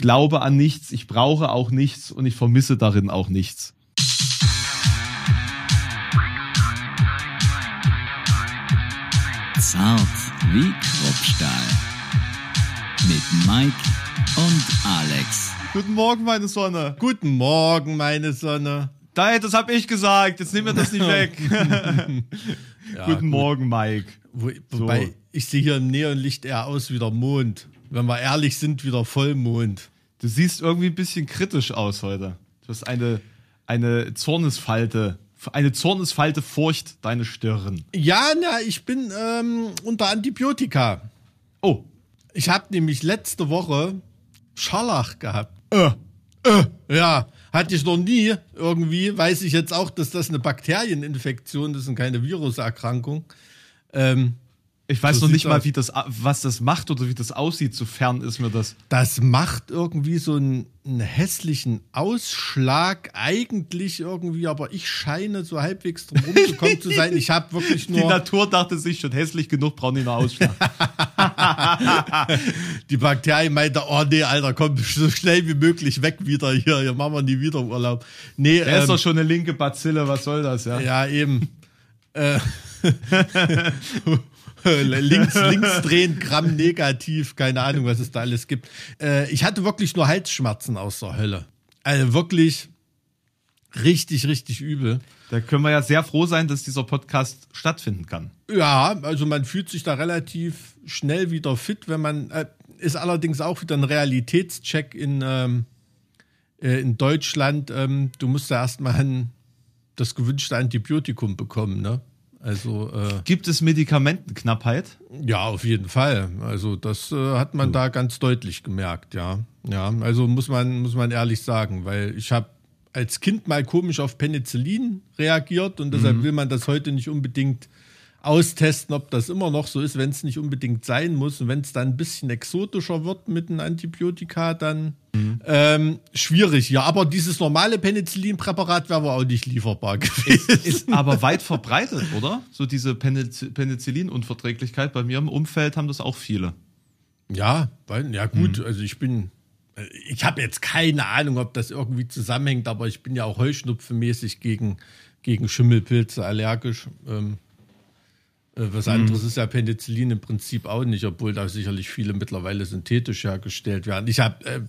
glaube an nichts, ich brauche auch nichts und ich vermisse darin auch nichts. Zart wie Kruppstahl. Mit Mike und Alex. Guten Morgen, meine Sonne. Guten Morgen, meine Sonne. Da, das hab ich gesagt. Jetzt nimm mir das nicht weg. Ja, Guten gut. Morgen, Mike. Wo, wobei, So. ich sehe hier im Neonlicht eher aus wie der Mond. Wenn wir ehrlich sind, wie der Vollmond. Du siehst irgendwie ein bisschen kritisch aus heute. Du hast eine, eine Zornesfalte, eine Zornesfalte furcht deine Stirn. Ja, na, ich bin ähm, unter Antibiotika. Oh, Ich habe nämlich letzte Woche Scharlach gehabt. äh, Äh, ja, hatte ich noch nie irgendwie. Weiß ich jetzt auch, dass das eine Bakterieninfektion ist und keine Viruserkrankung. Ähm, ich weiß So noch nicht mal, wie das, was das macht oder wie das aussieht, sofern ist mir das. das macht irgendwie so einen, einen hässlichen Ausschlag eigentlich irgendwie, aber ich scheine so halbwegs drum rumgekommen zu sein. Ich habe wirklich Die nur Natur dachte sich schon hässlich genug, brauchen die noch Ausschlag. die Bakterien meinte, oh nee, Alter, komm so schnell wie möglich weg wieder hier, hier machen wir nie wieder Urlaub. Nee, Der ist ähm, doch schon eine linke Bazille, was soll das, ja? ja eben. Äh, links, links drehen, Gramm negativ, keine Ahnung, was es da alles gibt. Äh, ich hatte wirklich nur Halsschmerzen aus der Hölle. Also wirklich richtig, richtig übel. Da können wir ja sehr froh sein, dass dieser Podcast stattfinden kann. Ja, also man fühlt sich da relativ schnell wieder fit, wenn man äh, ist allerdings auch wieder ein Realitätscheck in, ähm, äh, in Deutschland. Ähm, du musst da erstmal ein, das gewünschte Antibiotikum bekommen, ne? Also äh, Gibt es Medikamentenknappheit? ja, auf jeden Fall. Also das äh, hat man da ganz deutlich gemerkt, ja. Ja, also muss man muss man ehrlich sagen, weil ich habe als Kind mal komisch auf Penicillin reagiert und deshalb will man das heute nicht unbedingt austesten, ob das immer noch so ist, wenn es nicht unbedingt sein muss. Und wenn es dann ein bisschen exotischer wird mit einem Antibiotika, dann ähm, schwierig. Ja, aber dieses normale Penicillin-Präparat wäre wohl auch nicht lieferbar gewesen. Ist aber weit verbreitet, oder? So diese Penicillin-Unverträglichkeit. Bei mir im Umfeld haben das auch viele. Ja, weil, ja gut, also ich bin, äh, ich habe jetzt keine Ahnung, ob das irgendwie zusammenhängt, aber ich bin ja auch heuschnupfenmäßig gegen, gegen Schimmelpilze allergisch. Ähm, äh, was anderes ist ja Penicillin im Prinzip auch nicht, obwohl da sicherlich viele mittlerweile synthetisch hergestellt werden. Ich habe äh,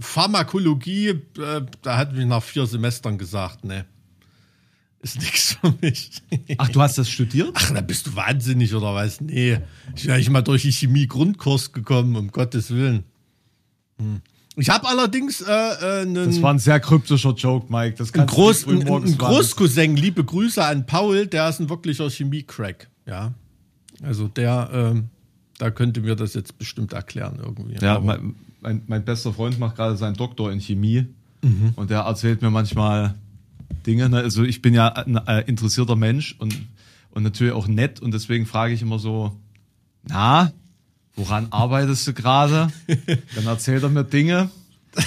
Pharmakologie, äh, da hat mich nach vier Semestern gesagt, ne, ist nichts für mich. Ach, du hast das studiert? Ach, da bist du wahnsinnig oder was? Nee, ich bin eigentlich mal durch die Chemie-Grundkurs gekommen, um Gottes Willen. Hm. Ich habe allerdings äh, äh, einen, Das war ein sehr kryptischer Joke, Mike. Das einen, kannst Groß, nicht einen machen. Großcousin, liebe Grüße an Paul, der ist ein wirklicher Chemie-Crack. Ja, also der, ähm, da könnte mir das jetzt bestimmt erklären irgendwie. Ja, mein, mein, mein bester Freund macht gerade seinen Doktor in Chemie Mhm. und der erzählt mir manchmal Dinge. Ne? Also ich bin ja ein äh, interessierter Mensch und, und natürlich auch nett und deswegen frage ich immer so, na, woran arbeitest du gerade? Dann erzählt er mir Dinge.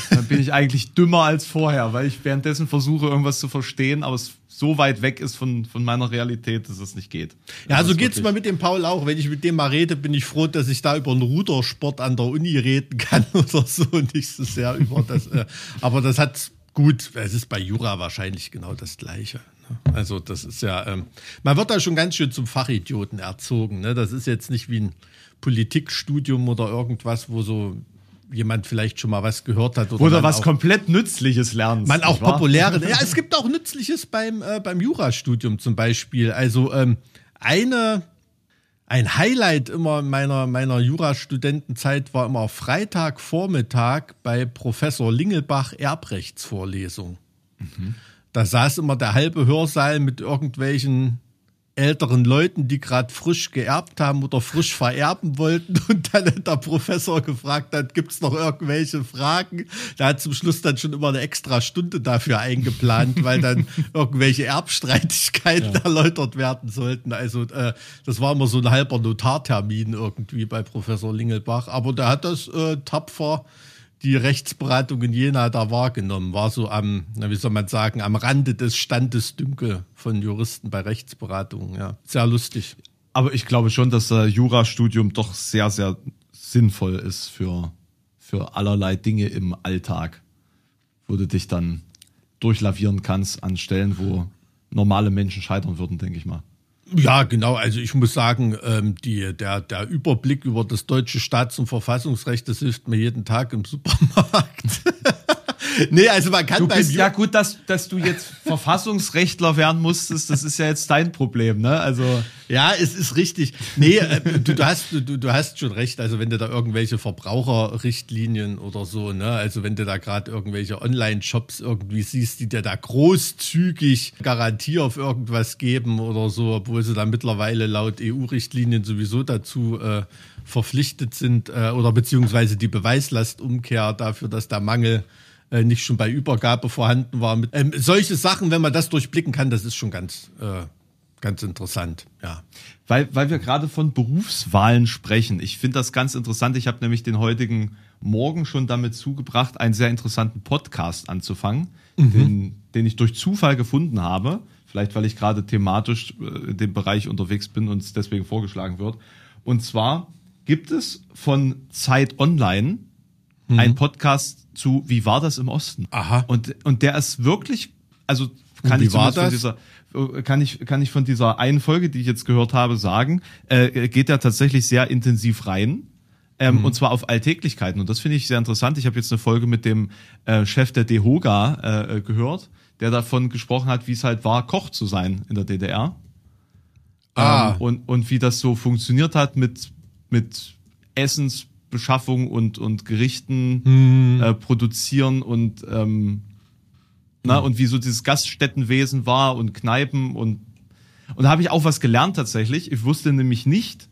Dann bin ich eigentlich dümmer als vorher, weil ich währenddessen versuche, irgendwas zu verstehen, aber es so weit weg ist von, von meiner Realität, dass es nicht geht. Ja, Das so ist geht's wirklich- mir mit dem Paul auch. Wenn ich mit dem mal rede, bin ich froh, dass ich da über einen Rudersport an der Uni reden kann oder so und nicht so sehr über das. Äh, aber das hat gut. Es ist bei Jura wahrscheinlich genau das Gleiche. ne? Also das ist ja, ähm, man wird da schon ganz schön zum Fachidioten erzogen. Ne? Das ist jetzt nicht wie ein Politikstudium oder irgendwas, wo so jemand vielleicht schon mal was gehört hat oder, Oder was auch- komplett Nützliches lernst. man auch populäre. Ja, es gibt auch Nützliches beim, äh, beim Jurastudium zum Beispiel. Also ähm, eine, ein Highlight immer in meiner, meiner Jurastudentenzeit war immer Freitagvormittag bei Professor Lingelbach Erbrechtsvorlesung. Da saß immer der halbe Hörsaal mit irgendwelchen älteren Leuten, die gerade frisch geerbt haben oder frisch vererben wollten und dann hat der Professor gefragt hat, gibt es noch irgendwelche Fragen? Da hat zum Schluss dann schon immer eine extra Stunde dafür eingeplant, weil dann irgendwelche Erbstreitigkeiten erläutert werden sollten. Also äh, das war immer so ein halber Notartermin irgendwie bei Professor Lingelbach, aber der hat das äh, tapfer die Rechtsberatung in Jena da wahrgenommen, war so am, na, wie soll man sagen, am Rande des Standesdünkel von Juristen bei Rechtsberatungen, ja. Sehr lustig. Aber ich glaube schon, dass äh, Jurastudium doch sehr, sehr sinnvoll ist für, für allerlei Dinge im Alltag, wo du dich dann durchlavieren kannst an Stellen, wo normale Menschen scheitern würden, denke ich mal. Ja, genau. Also ich muss sagen, ähm, die, der, der Überblick über das deutsche Staats- und Verfassungsrecht, das hilft mir jeden Tag im Supermarkt. nee, also man kann Du beim bist ja gut, dass, dass du jetzt Verfassungsrechtler werden musstest, das ist ja jetzt dein Problem, ne? Also Ja, es ist richtig. Nee, äh, du, du, hast, du, du hast schon recht. Also wenn du da irgendwelche Verbraucherrichtlinien oder so, ne, also wenn du da gerade irgendwelche Online-Shops irgendwie siehst, die dir da großzügig Garantie auf irgendwas geben oder so, obwohl sie da mittlerweile laut EU-Richtlinien sowieso dazu äh, verpflichtet sind äh, oder beziehungsweise die Beweislastumkehr dafür, dass der Mangel äh, nicht schon bei Übergabe vorhanden war. Mit, ähm, solche Sachen, wenn man das durchblicken kann, das ist schon ganz, äh, ganz interessant. Ja. weil, weil wir gerade von Berufswahlen sprechen. Ich finde das ganz interessant. Ich habe nämlich den heutigen Morgen schon damit zugebracht, einen sehr interessanten Podcast anzufangen, den, den ich durch Zufall gefunden habe. Vielleicht, weil ich gerade thematisch äh, in dem Bereich unterwegs bin und es deswegen vorgeschlagen wird. Und zwar gibt es von Zeit Online einen Podcast zu Wie war das im Osten? Aha. Und, und der ist wirklich, also kann ich war von dieser, kann ich, kann ich von dieser einen Folge, die ich jetzt gehört habe, sagen, äh, geht er tatsächlich sehr intensiv rein. Ähm, Und zwar auf Alltäglichkeiten. Und das finde ich sehr interessant. Ich habe jetzt eine Folge mit dem äh, Chef der DEHOGA äh, gehört, der davon gesprochen hat, wie es halt war, Koch zu sein in der DDR. Ah. Ähm, und, und wie das so funktioniert hat mit, mit Essensbeschaffung und, und Gerichten äh, produzieren und, ähm, na, und wie so dieses Gaststättenwesen war und Kneipen und, und da habe ich auch was gelernt tatsächlich. Ich wusste nämlich nicht,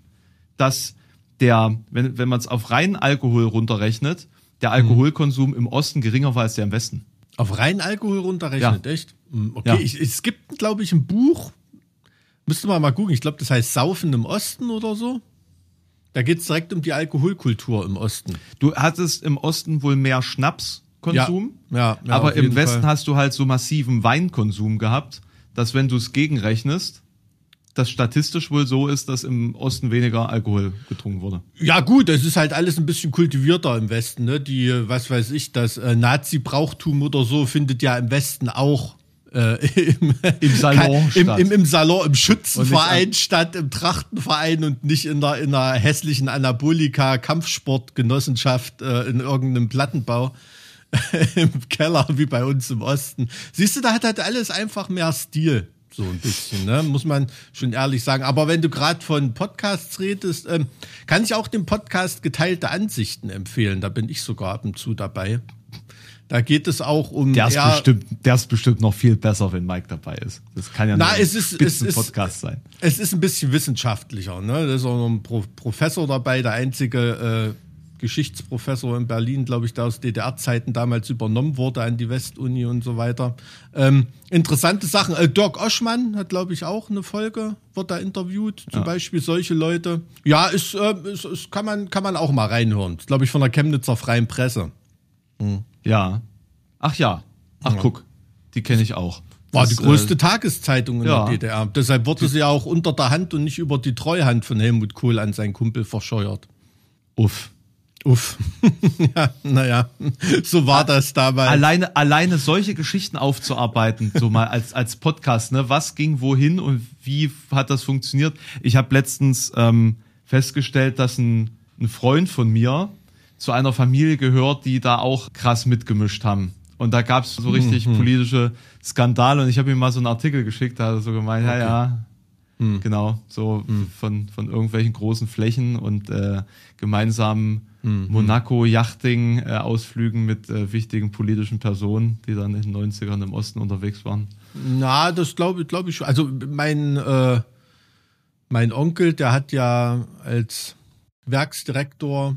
dass der, wenn, wenn man es auf reinen Alkohol runterrechnet, der Alkoholkonsum im Osten geringer war als der im Westen. Auf rein Alkohol runterrechnet, Ja. echt? Hm, Okay, Ja. ich, es gibt, glaube ich, ein Buch, müsste man mal gucken, ich glaube, das heißt Saufen im Osten oder so. Da geht es direkt um die Alkoholkultur im Osten. Du hattest im Osten wohl mehr Schnapskonsum, Ja, ja, ja, aber im Westen Fall. hast du halt so massiven Weinkonsum gehabt, dass wenn du es gegenrechnest, das statistisch wohl so ist, dass im Osten weniger Alkohol getrunken wurde. Ja, gut, es ist halt alles ein bisschen kultivierter im Westen, ne? Die, was weiß ich, das äh, Nazi-Brauchtum oder so findet ja im Westen auch äh, im, Im Salon im, statt. im, im Salon, im Schützenverein statt, im Trachtenverein und nicht in der, in einer hässlichen Anabolika-Kampfsportgenossenschaft äh, in irgendeinem Plattenbau im Keller wie bei uns im Osten. Siehst du, da hat halt alles einfach mehr Stil. So ein bisschen, ne? muss man schon ehrlich sagen. Aber wenn du gerade von Podcasts redest, ähm, kann ich auch den Podcast Geteilte Ansichten empfehlen. Da bin ich sogar ab und zu dabei. Da geht es auch um. Der ist, eher- bestimmt, der ist bestimmt noch viel besser, wenn Mike dabei ist. Das kann ja Na, ein es ist- es ist- Spitzenpodcast sein. Es ist ein bisschen wissenschaftlicher. Ne? Da ist auch noch ein Pro Professor dabei, der einzige äh, Geschichtsprofessor in Berlin, glaube ich, der aus DDR-Zeiten damals übernommen wurde an die Westuni und so weiter. Ähm, interessante Sachen. Äh, Dirk Oschmann hat, glaube ich, auch eine Folge, wird da interviewt. Zum Beispiel solche Leute. Ja, ist, äh, ist, ist, kann, man, kann man auch mal reinhören. Ist, glaube ich, von der Chemnitzer Freien Presse. Ja. Ach ja. Ach guck, die kenne ich auch. War Das, die größte Äh, Tageszeitung in ja. der DDR. Deshalb wurde sie ja auch unter der Hand und nicht über die Treuhand von Helmut Kohl an seinen Kumpel verscheuert. uff. Uff. ja, naja, so war das damals. Alleine, alleine solche Geschichten aufzuarbeiten, so mal als, als Podcast, ne? Was ging wohin und wie hat das funktioniert? Ich habe letztens ähm, festgestellt, dass ein, ein Freund von mir zu einer Familie gehört, die da auch krass mitgemischt haben. Und da gab es so richtig politische Skandale und ich habe ihm mal so einen Artikel geschickt, da hat er so gemeint, ja, ja, genau, so von, von irgendwelchen großen Flächen und äh, gemeinsamen Monaco-Yachting-Ausflügen mit äh, wichtigen politischen Personen, die dann in den 90ern im Osten unterwegs waren. Na, das glaube glaub ich schon. Also mein, äh, mein Onkel, der hat ja als Werksdirektor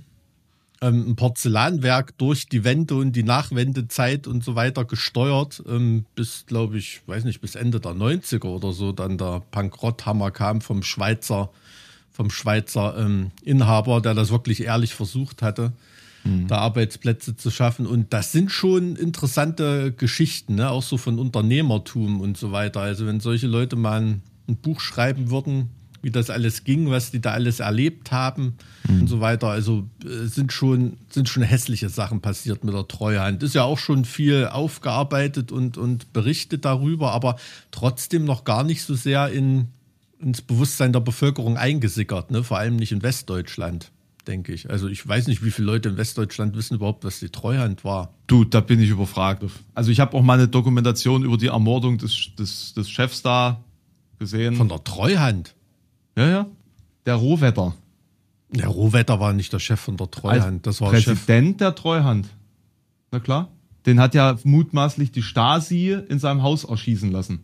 ähm, ein Porzellanwerk durch die Wende und die Nachwendezeit und so weiter gesteuert, ähm, bis, glaube ich, weiß nicht, bis Ende der 90er oder so dann der Bankrotthammer kam vom Schweizer, vom Schweizer ähm, Inhaber, der das wirklich ehrlich versucht hatte, da Arbeitsplätze zu schaffen. Und das sind schon interessante Geschichten, ne? auch so von Unternehmertum und so weiter. Also wenn solche Leute mal ein, ein Buch schreiben würden wie das alles ging, was die da alles erlebt haben und so weiter. Also äh, sind schon, sind schon hässliche Sachen passiert mit der Treuhand. Ist ja auch schon viel aufgearbeitet und, und berichtet darüber, aber trotzdem noch gar nicht so sehr in, ins Bewusstsein der Bevölkerung eingesickert, ne? vor allem nicht in Westdeutschland denke ich. Also ich weiß nicht, wie viele Leute in Westdeutschland wissen überhaupt, was die Treuhand war. Du, da bin ich überfragt. Also ich habe auch mal eine Dokumentation über die Ermordung des, des, des Chefs da gesehen. Von der Treuhand? Ja, ja. Der Rohwetter. Der Rohwetter war nicht der Chef von der Treuhand, das war Chef. Präsident der Treuhand. Na klar. Den hat ja mutmaßlich die Stasi in seinem Haus erschießen lassen.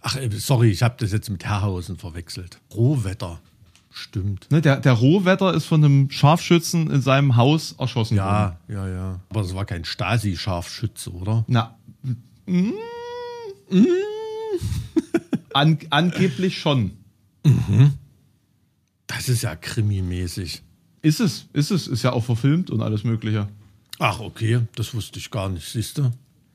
Ach, äh, sorry, ich habe das jetzt mit Herrhausen verwechselt. Rohwetter. Stimmt. Ne, der, der Rohwetter ist von einem Scharfschützen in seinem Haus erschossen worden. Ja, ja, ja. Aber es war kein Stasi-Scharfschütze, oder? Na. Mm, An, angeblich schon. Das ist ja krimimäßig. Ist es, ist es, ist ja auch verfilmt und alles Mögliche. Ach, okay, das wusste ich gar nicht, siehst du?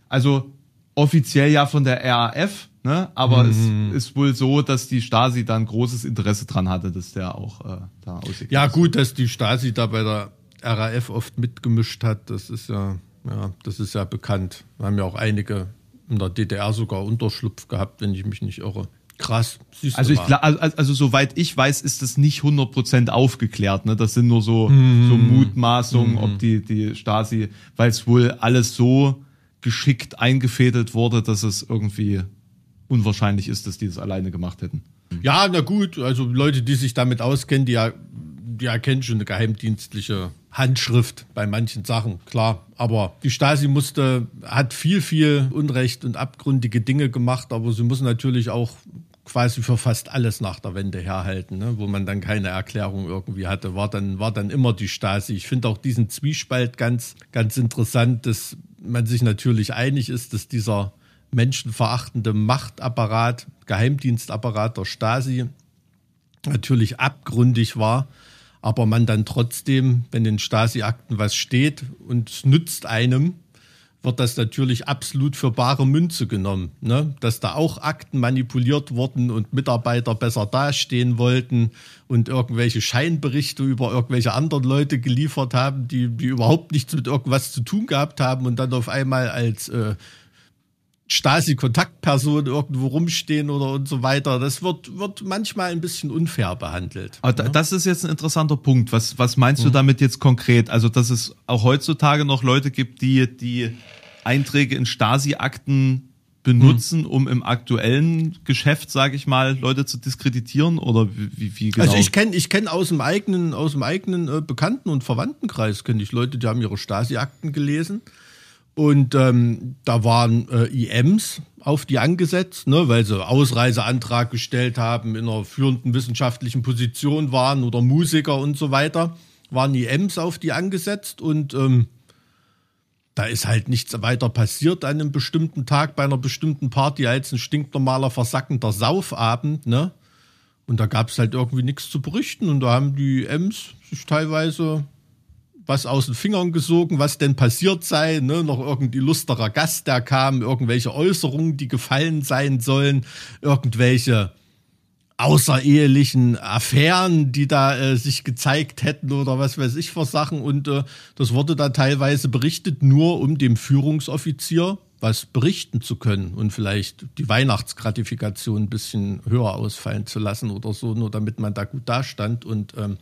Also offiziell ja von der RAF, ne? aber es ist wohl so, dass die Stasi da ein großes Interesse dran hatte, dass der auch äh, da aussieht. Ja, gut, dass die Stasi da bei der RAF oft mitgemischt hat, das ist ja, ja, das ist ja bekannt. Wir haben ja auch einige in der DDR sogar Unterschlupf gehabt, wenn ich mich nicht irre. Krass, siehst Also ich also, also soweit ich weiß, ist das nicht 100% aufgeklärt. Ne? Das sind nur so, so Mutmaßungen, ob die, die Stasi, weil es wohl alles so geschickt eingefädelt wurde, dass es irgendwie unwahrscheinlich ist, dass die das alleine gemacht hätten. Ja, na gut, also Leute, die sich damit auskennen, die, ja, die erkennen schon eine geheimdienstliche Handschrift bei manchen Sachen, klar. Aber die Stasi musste, hat viel, viel Unrecht und abgründige Dinge gemacht, aber sie muss natürlich auch quasi für fast alles nach der Wende herhalten, ne? wo man dann keine Erklärung irgendwie hatte, war dann, war dann immer die Stasi. Ich finde auch diesen Zwiespalt ganz, ganz interessant, dass man sich natürlich einig ist, dass dieser menschenverachtende Machtapparat, Geheimdienstapparat der Stasi natürlich abgründig war, aber man dann trotzdem, wenn in Stasi-Akten was steht und es nützt einem, wird das natürlich absolut für bare Münze genommen. Ne? Dass da auch Akten manipuliert wurden und Mitarbeiter besser dastehen wollten und irgendwelche Scheinberichte über irgendwelche anderen Leute geliefert haben, die, die überhaupt nichts mit irgendwas zu tun gehabt haben und dann auf einmal als äh, Stasi-Kontaktperson irgendwo rumstehen oder und so weiter. Das wird, wird manchmal ein bisschen unfair behandelt. Aber da, das ist jetzt ein interessanter Punkt. Was, was meinst du damit jetzt konkret? Also, dass es auch heutzutage noch Leute gibt, die die Einträge in Stasi-Akten benutzen, um im aktuellen Geschäft, sage ich mal, Leute zu diskreditieren? Oder wie, wie, wie genau? Also ich kenne ich kenn aus dem eigenen, aus dem eigenen äh, Bekannten- und Verwandtenkreis kenne ich Leute, die haben ihre Stasi-Akten gelesen. Und ähm, da waren äh, IMs auf die angesetzt, ne, weil sie Ausreiseantrag gestellt haben, in einer führenden wissenschaftlichen Position waren oder Musiker und so weiter, waren IMs auf die angesetzt und ähm, da ist halt nichts weiter passiert an einem bestimmten Tag bei einer bestimmten Party als ein stinknormaler versackender Saufabend, ne? Und da gab es halt irgendwie nichts zu berichten und da haben die Ems sich teilweise was aus den Fingern gesogen, was denn passiert sei, ne? noch irgendwie lusterer Gast, der kam, irgendwelche Äußerungen, die gefallen sein sollen, irgendwelche außerehelichen Affären, die da äh, sich gezeigt hätten oder was weiß ich für Sachen. Und äh, das wurde da teilweise berichtet, nur um dem Führungsoffizier was berichten zu können und vielleicht die Weihnachtsgratifikation ein bisschen höher ausfallen zu lassen oder so, nur damit man da gut dastand. Und ähm,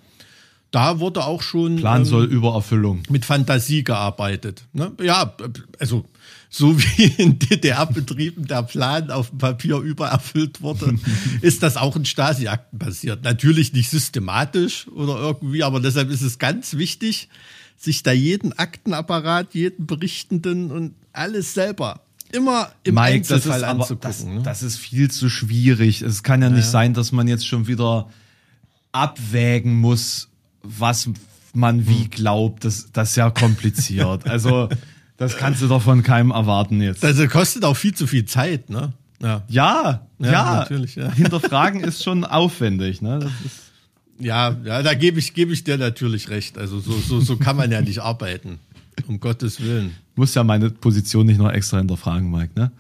da wurde auch schon Plan ähm, soll Übererfüllung. mit Fantasie gearbeitet. Ne? Ja, also so wie in DDR-Betrieben der Plan auf dem Papier übererfüllt wurde, ist das auch in Stasi-Akten passiert. Natürlich nicht systematisch oder irgendwie, aber deshalb ist es ganz wichtig, sich da jeden Aktenapparat, jeden Berichtenden und alles selber immer im Mike, das Einzelfall aber, anzugucken. das, ne? das ist viel zu schwierig. Es kann ja nicht sein, dass man jetzt schon wieder abwägen muss, was man Hm. wie glaubt. Das, das ist ja kompliziert. also, das kannst du doch von keinem erwarten jetzt. Das kostet auch viel zu viel Zeit, ne? Ja. ja, ja, Ja, natürlich, ja. Hinterfragen ist schon aufwendig. Ne? Das ist, Ja, ja, da gebe ich, gebe ich dir natürlich recht. Also so, so, so kann man ja nicht arbeiten. Um Gottes Willen. muss ja meine Position nicht noch extra hinterfragen, Mike. Ne?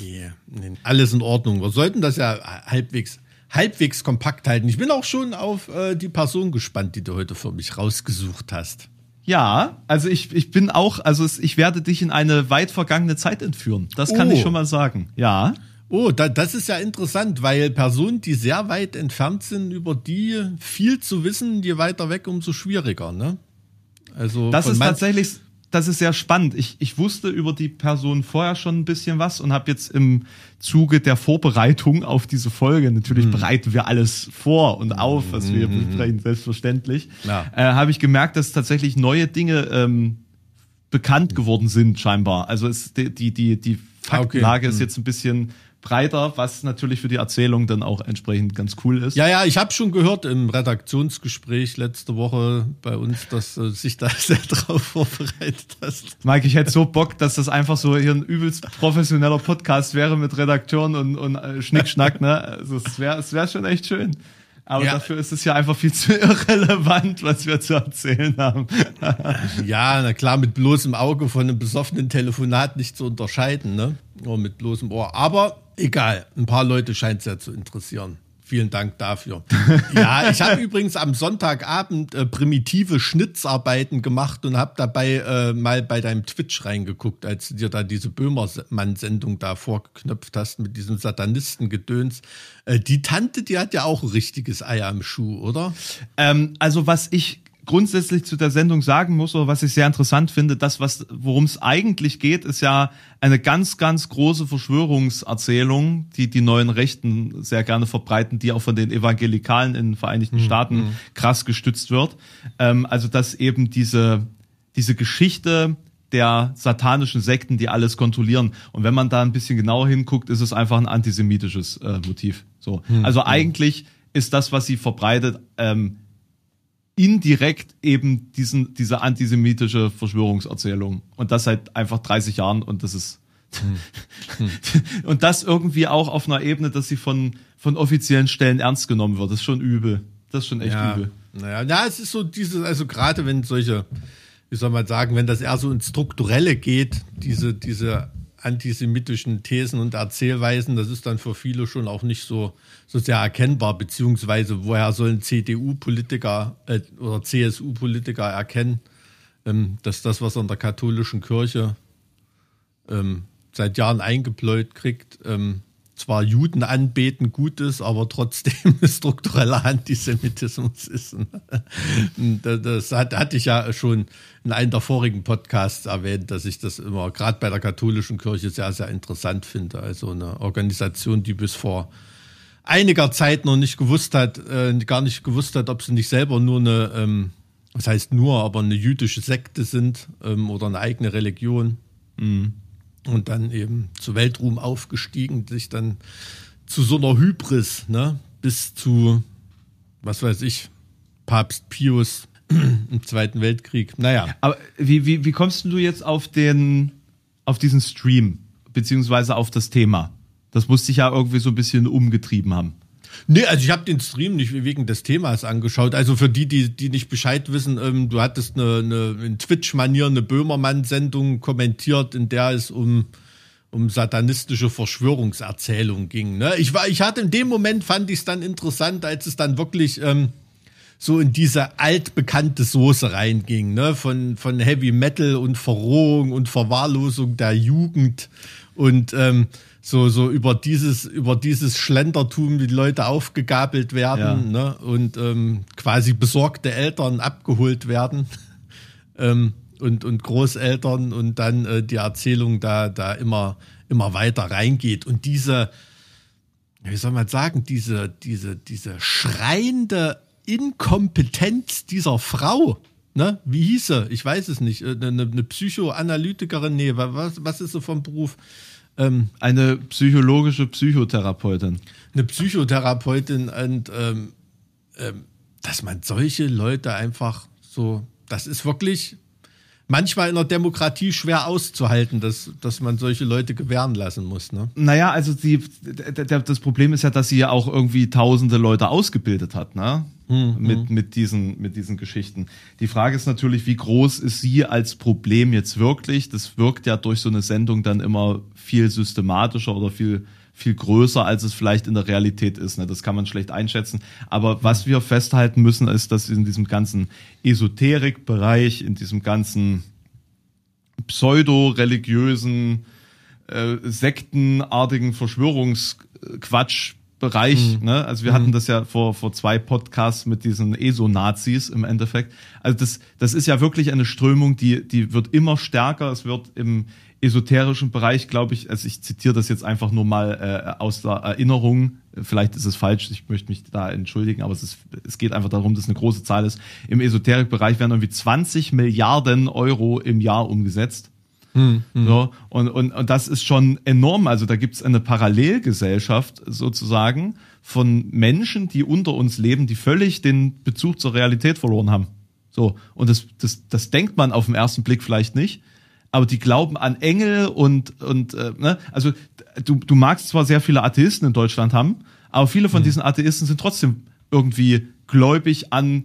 Nee, nee, alles in Ordnung. Wir sollten das ja halbwegs, halbwegs kompakt halten. Ich bin auch schon auf äh, die Person gespannt, die du heute für mich rausgesucht hast. Ja, also ich, ich bin auch, also ich werde dich in eine weit vergangene Zeit entführen. Das kann Oh. ich schon mal sagen. Ja. Oh, da, das ist ja interessant, weil Personen, die sehr weit entfernt sind, über die viel zu wissen, je weiter weg, umso schwieriger, ne? Also Das ist tatsächlich, das ist sehr spannend. Ich, ich wusste über die Person vorher schon ein bisschen was und habe jetzt im Zuge der Vorbereitung auf diese Folge, natürlich bereiten wir alles vor und auf, was wir hier besprechen, selbstverständlich, Ja. äh, habe ich gemerkt, dass tatsächlich neue Dinge ähm, bekannt geworden sind, scheinbar. Also es, die, die, die, die Faktenlage ist jetzt ein bisschen breiter, was natürlich für die Erzählung dann auch entsprechend ganz cool ist. Ja, ja, ich habe schon gehört im Redaktionsgespräch letzte Woche bei uns, dass äh, sich da sehr drauf vorbereitet hast. Mike, ich hätte so Bock, dass das einfach so hier ein übelst professioneller Podcast wäre mit Redakteuren und, und äh, Schnickschnack, ne? Also es wäre es wär schon echt schön. Aber Ja. dafür ist es ja einfach viel zu irrelevant, was wir zu erzählen haben. Ja, na klar, mit bloßem Auge von einem besoffenen Telefonat nicht zu unterscheiden, ne? Nur mit bloßem Ohr. Aber egal, ein paar Leute scheint es ja zu interessieren. Vielen Dank dafür. Ja, ich habe übrigens am Sonntagabend äh, primitive Schnitzarbeiten gemacht und habe dabei äh, mal bei deinem Twitch reingeguckt, als du dir da diese Böhmermann-Sendung da vorgeknöpft hast mit diesem Satanistengedöns. Äh, die Tante, die hat ja auch ein richtiges Ei am Schuh, oder? Ähm, also was ich grundsätzlich zu der Sendung sagen muss, oder was ich sehr interessant finde, das, was, worum es eigentlich geht, ist ja eine ganz, ganz große Verschwörungserzählung, die die neuen Rechten sehr gerne verbreiten, die auch von den Evangelikalen in den Vereinigten Staaten krass gestützt wird. Ähm, also dass eben diese, diese Geschichte der satanischen Sekten, die alles kontrollieren. Und wenn man da ein bisschen genauer hinguckt, ist es einfach ein antisemitisches äh, Motiv. So. Also eigentlich ist das, was sie verbreitet, ähm, indirekt eben diesen, diese antisemitische Verschwörungserzählung. Und das seit einfach 30 Jahren und das ist, und das irgendwie auch auf einer Ebene, dass sie von, von offiziellen Stellen ernst genommen wird. Das ist schon übel. Das ist schon echt ja, übel. Naja, ja, es ist so dieses, also gerade wenn solche, wie soll man sagen, wenn das eher so ins Strukturelle geht, diese, diese antisemitischen Thesen und Erzählweisen, das ist dann für viele schon auch nicht so, so sehr erkennbar, beziehungsweise woher sollen CDU-Politiker äh, oder CSU-Politiker erkennen, ähm, dass das, was an der katholischen Kirche ähm, seit Jahren eingebläut kriegt, ähm, zwar Juden anbeten gut ist, aber trotzdem struktureller Antisemitismus ist. Und das das hat, hatte ich ja schon in einem der vorigen Podcasts erwähnt, dass ich das immer gerade bei der katholischen Kirche sehr, sehr interessant finde. Also eine Organisation, die bis vor einiger Zeit noch nicht gewusst hat, äh, gar nicht gewusst hat, ob sie nicht selber nur eine, ähm, was heißt nur, aber eine jüdische Sekte sind ähm, oder eine eigene Religion und dann eben zu Weltruhm aufgestiegen, sich dann zu so einer Hybris, ne, bis zu, was weiß ich, Papst Pius im Zweiten Weltkrieg. Naja, Aber wie, wie, wie kommst du jetzt auf den, auf diesen Stream, beziehungsweise auf das Thema? Das muss dich ja irgendwie so ein bisschen umgetrieben haben. Nee, also ich habe den Stream nicht wegen des Themas angeschaut. Also für die, die, die nicht Bescheid wissen, ähm, du hattest eine, eine in Twitch-Manier eine Böhmermann-Sendung kommentiert, in der es um, um satanistische Verschwörungserzählungen ging. Ne? Ich, war, ich hatte in dem Moment, fand ich es dann interessant, als es dann wirklich ähm, so in diese altbekannte Soße reinging, ne? Von, von Heavy Metal und Verrohung und Verwahrlosung der Jugend und ähm, so, so über dieses, über dieses Schlendertum, wie die Leute aufgegabelt werden, ne? Und ähm, quasi besorgte Eltern abgeholt werden. ähm, und, und Großeltern und dann äh, die Erzählung da, da immer, immer weiter reingeht. Und diese, wie soll man sagen, diese, diese, diese schreiende Inkompetenz dieser Frau, ne? Wie hieß sie? Ich weiß es nicht. Äh, Eine, eine Psychoanalytikerin, nee, wa- was, was ist sie vom Beruf? Ähm, Eine psychologische Psychotherapeutin. eine Psychotherapeutin und ähm, ähm, dass man solche Leute einfach so, das ist wirklich manchmal in der Demokratie schwer auszuhalten, dass, dass man solche Leute gewähren lassen muss. Ne? Naja, also die, das Problem ist ja, dass sie ja auch irgendwie tausende Leute ausgebildet hat, ne? mit, mit, diesen, mit diesen Geschichten. Die Frage ist natürlich, wie groß ist sie als Problem jetzt wirklich? Das wirkt ja durch so eine Sendung dann immer viel systematischer oder viel, viel größer, als es vielleicht in der Realität ist. Ne? Das kann man schlecht einschätzen. Aber was wir festhalten müssen, ist, dass in diesem ganzen Esoterik-Bereich, in diesem ganzen pseudo-religiösen, äh, sektenartigen Verschwörungsquatsch Bereich, mhm. ne? Also wir mhm. hatten das ja vor, vor zwei Podcasts mit diesen ESO-Nazis im Endeffekt. Also das, das ist ja wirklich eine Strömung, die, die wird immer stärker. Es wird im esoterischen Bereich, glaube ich, also ich zitiere das jetzt einfach nur mal äh, aus der Erinnerung. Vielleicht ist es falsch, ich möchte mich da entschuldigen, aber es, ist, es geht einfach darum, dass es eine große Zahl ist. Im Esoterikbereich werden irgendwie 20 Milliarden Euro im Jahr umgesetzt. Hm, hm. So, und, und, und das ist schon enorm. Also da gibt es eine Parallelgesellschaft sozusagen von Menschen, die unter uns leben, die völlig den Bezug zur Realität verloren haben. So, und das, das, das denkt man auf den ersten Blick vielleicht nicht, aber die glauben an Engel und, und äh, ne? also du, du magst zwar sehr viele Atheisten in Deutschland haben, aber viele von hm. diesen Atheisten sind trotzdem irgendwie gläubig an,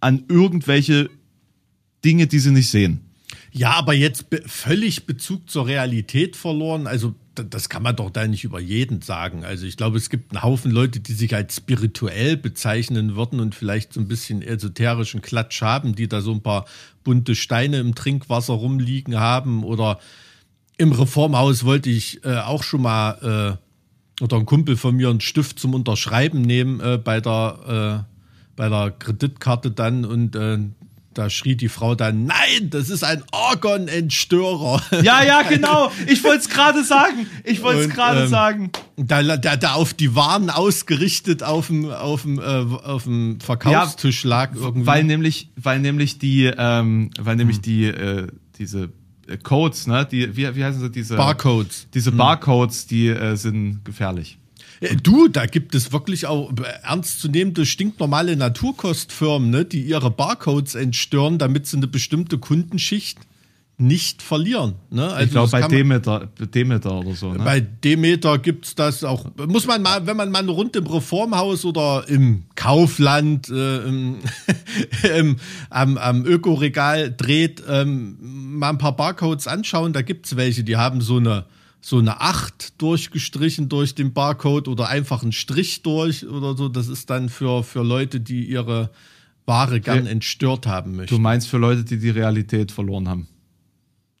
an irgendwelche Dinge, die sie nicht sehen. Ja, aber jetzt be völlig Bezug zur Realität verloren. Also das kann man doch da nicht über jeden sagen. Also ich glaube, es gibt einen Haufen Leute, die sich als spirituell bezeichnen würden und vielleicht so ein bisschen esoterischen Klatsch haben, die da so ein paar bunte Steine im Trinkwasser rumliegen haben. Oder im Reformhaus wollte ich äh, auch schon mal äh, oder ein Kumpel von mir einen Stift zum Unterschreiben nehmen äh, bei der äh, bei der Kreditkarte dann und äh, da schrie die Frau dann, nein, das ist ein Orgon-Entstörer. Ja, ja, genau. Ich wollte es gerade sagen. Ich wollte es gerade ähm, sagen. Da, da, da auf die Waren ausgerichtet auf dem, auf dem, äh, auf dem Verkaufstisch ja, lag irgendwie. Weil nämlich, weil nämlich die, ähm, weil nämlich hm. die, äh, diese äh, Codes, ne, die, wie, wie heißen sie, diese Barcodes. Diese hm. Barcodes, die äh, sind gefährlich. Äh, du, da gibt es wirklich auch ernstzunehmende, stinknormale Naturkostfirmen, ne, die ihre Barcodes entstören, damit sie eine bestimmte Kundenschicht nicht verlieren. Ne? Also ich glaube bei Demeter, Demeter oder so. Ne? Bei Demeter gibt es das auch. Muss man mal, wenn man mal rund im Reformhaus oder im Kaufland äh, im, im, am, am Ökoregal dreht, ähm, mal ein paar Barcodes anschauen, da gibt es welche, die haben so eine so eine 8 durchgestrichen durch den Barcode oder einfach einen Strich durch oder so. Das ist dann für, für Leute, die ihre Ware gern entstört haben möchten. Du meinst für Leute, die die Realität verloren haben?